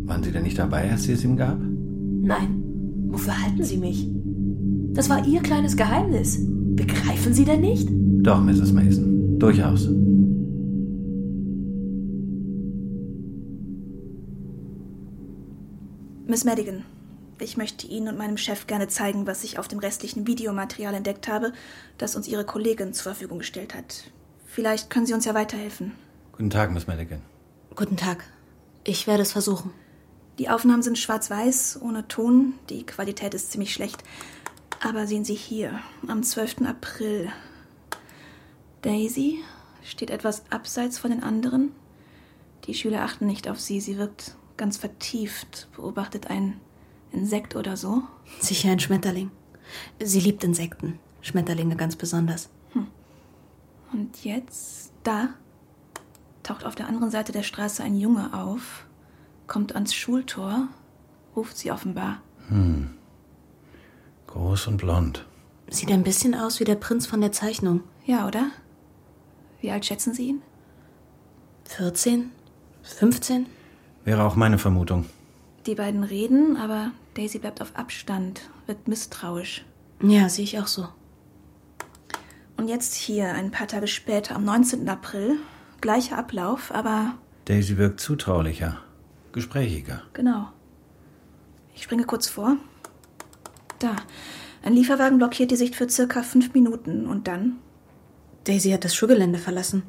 S3: Waren Sie denn nicht dabei, als sie es ihm gab?
S7: Nein. Wofür halten Sie mich? Das war Ihr kleines Geheimnis. Begreifen Sie denn nicht?
S3: Doch, Mrs. Mason. Durchaus.
S2: Miss Madigan, ich möchte Ihnen und meinem Chef gerne zeigen, was ich auf dem restlichen Videomaterial entdeckt habe, das uns Ihre Kollegin zur Verfügung gestellt hat. Vielleicht können Sie uns ja weiterhelfen.
S3: Guten Tag, Miss Madigan.
S20: Guten Tag. Ich werde es versuchen.
S2: Die Aufnahmen sind schwarz-weiß, ohne Ton. Die Qualität ist ziemlich schlecht. Aber sehen Sie hier, am 12. April. Daisy steht etwas abseits von den anderen. Die Schüler achten nicht auf sie. Sie wirkt ganz vertieft, beobachtet ein Insekt oder so.
S20: Sicher ein Schmetterling. Sie liebt Insekten. Schmetterlinge ganz besonders.
S2: Und jetzt, da, taucht auf der anderen Seite der Straße ein Junge auf, kommt ans Schultor, ruft sie offenbar.
S4: Hm. Groß und blond.
S20: Sieht ein bisschen aus wie der Prinz von der Zeichnung.
S2: Ja, oder? Wie alt schätzen Sie ihn?
S20: 14? 15?
S3: Wäre auch meine Vermutung.
S2: Die beiden reden, aber Daisy bleibt auf Abstand, wird misstrauisch.
S20: Ja, sehe ich auch so.
S2: Und jetzt hier, ein paar Tage später, am 19. April, gleicher Ablauf, aber
S3: Daisy wirkt zutraulicher, gesprächiger.
S2: genau. Ich springe kurz vor. Da. Ein Lieferwagen blockiert die Sicht für circa fünf Minuten und dann
S20: Daisy hat das Schulgelände verlassen.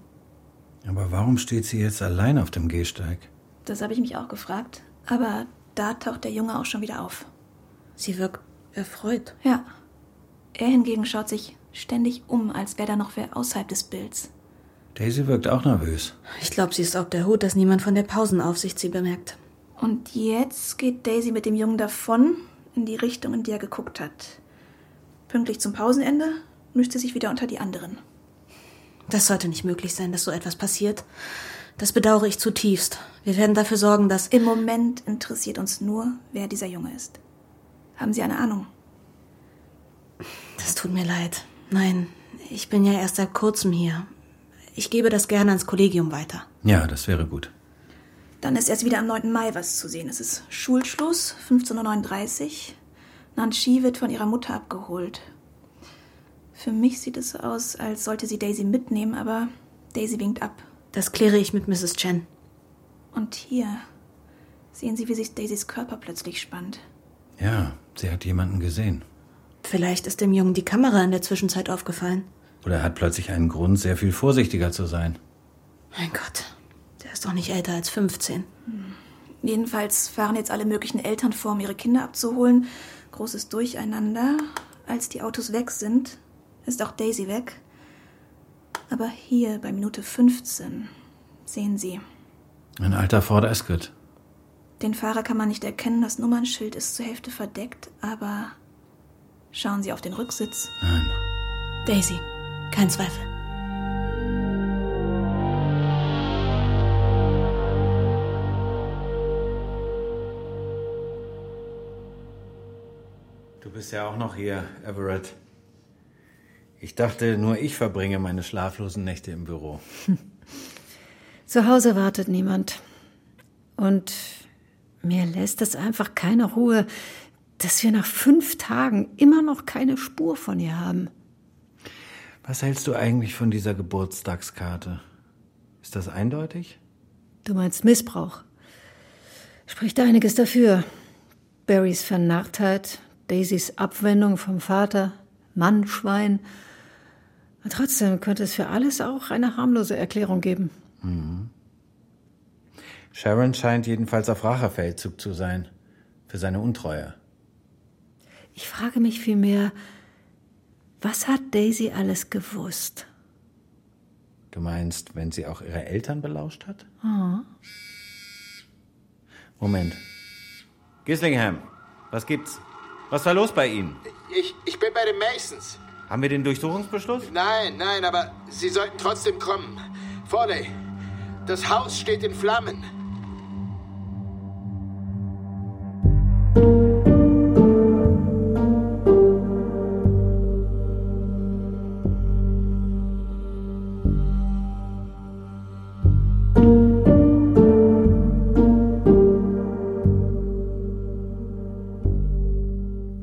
S4: Aber warum steht sie jetzt allein auf dem Gehsteig?
S2: Das habe ich mich auch gefragt. Aber da taucht der Junge auch schon wieder auf.
S20: Sie wirkt erfreut.
S2: Ja. Er hingegen schaut sich ständig um, als wäre da noch wer außerhalb des Bilds.
S4: Daisy wirkt auch nervös.
S20: Ich glaube, sie ist auf der Hut, dass niemand von der Pausenaufsicht sie bemerkt.
S2: Und jetzt geht Daisy mit dem Jungen davon, in die Richtung, in die er geguckt hat. Pünktlich zum Pausenende mischt sie sich wieder unter die anderen.
S20: Das sollte nicht möglich sein, dass so etwas passiert. Das bedauere ich zutiefst. Wir werden dafür sorgen, dass.
S2: Im Moment interessiert uns nur, wer dieser Junge ist. Haben Sie eine Ahnung?
S20: Das tut mir leid. Nein, ich bin ja erst seit kurzem hier. Ich gebe das gerne ans Kollegium weiter.
S3: Ja, das wäre gut.
S2: Dann ist erst wieder am 9. Mai was zu sehen. Es ist Schulschluss, 15.39 Uhr. Nancy wird von ihrer Mutter abgeholt. Für mich sieht es so aus, als sollte sie Daisy mitnehmen, aber Daisy winkt ab.
S20: Das kläre ich mit Mrs. Chen.
S2: Und hier sehen Sie, wie sich Daisys Körper plötzlich spannt.
S4: Ja, sie hat jemanden gesehen.
S20: Vielleicht ist dem Jungen die Kamera in der Zwischenzeit aufgefallen.
S4: Oder er hat plötzlich einen Grund, sehr viel vorsichtiger zu sein.
S20: Mein Gott, der ist doch nicht älter als 15.
S2: Jedenfalls fahren jetzt alle möglichen Eltern vor, um ihre Kinder abzuholen. Großes Durcheinander. Als die Autos weg sind, ist auch Daisy weg. Aber hier bei Minute 15 sehen Sie.
S4: Ein alter Ford Escort.
S2: Den Fahrer kann man nicht erkennen, das Nummernschild ist zur Hälfte verdeckt, aber schauen Sie auf den Rücksitz.
S4: Nein.
S20: Daisy, kein Zweifel.
S3: Du bist ja auch noch hier, Everett. Ich dachte, nur ich verbringe meine schlaflosen Nächte im Büro. [LAUGHS]
S14: Zu Hause wartet niemand. Und mir lässt es einfach keine Ruhe, dass wir nach fünf Tagen immer noch keine Spur von ihr haben.
S3: Was hältst du eigentlich von dieser Geburtstagskarte? Ist das eindeutig?
S14: Du meinst Missbrauch. Spricht einiges dafür. Barrys Vernarrtheit, Daisys Abwendung vom Vater, Mann, Schwein. Und trotzdem könnte es für alles auch eine harmlose Erklärung geben.
S3: Mhm. Sharon scheint jedenfalls auf Rachefeldzug zu sein. Für seine Untreue.
S14: Ich frage mich vielmehr, was hat Daisy alles gewusst?
S3: Du meinst, wenn sie auch ihre Eltern belauscht hat?
S14: Oh.
S3: Moment. Gislingham, was gibt's? Was war los bei Ihnen?
S6: Ich, ich bin bei den Masons.
S3: Haben wir den Durchsuchungsbeschluss?
S6: Nein, nein, aber Sie sollten trotzdem kommen. Foley, das Haus steht in Flammen.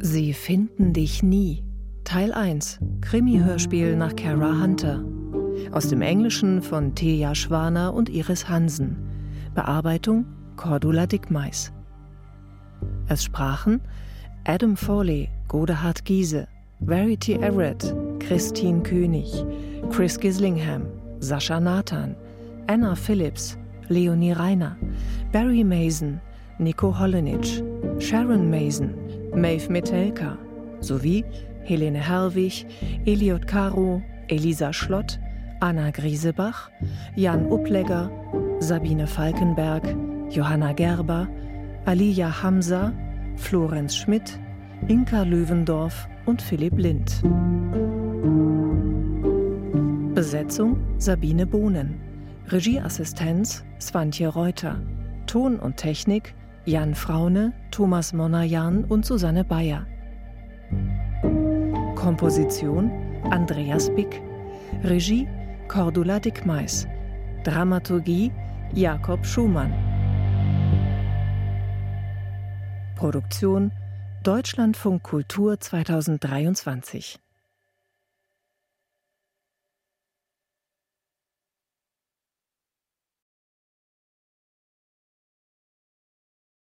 S10: Sie finden dich nie. Teil 1. Krimi-Hörspiel nach Kara Hunter. Aus dem Englischen von Thea Schwaner und Iris Hansen. Bearbeitung Cordula Dickmeis. Es sprachen Adam Foley, Godehard Giese, Verity Everett, Christine König, Chris Gislingham, Sascha Nathan, Anna Phillips, Leonie Reiner, Barry Mason, Nico Hollenitsch, Sharon Mason, Maeve Metelka sowie Helene Herwig, Eliot Caro, Elisa Schlott, Anna Griesebach, Jan Upplegger, Sabine Falkenberg, Johanna Gerber, Aliya Hamza, Florenz Schmidt, Inka Löwendorf und Philipp Lind. Besetzung Sabine Bohnen. Regieassistenz Swantje Reuter. Ton und Technik Jan Fraune, Thomas Monajan und Susanne Bayer. Komposition Andreas Bick. Regie Cordula Dickmeis. Dramaturgie Jakob Schumann. Produktion Deutschlandfunk Kultur 2023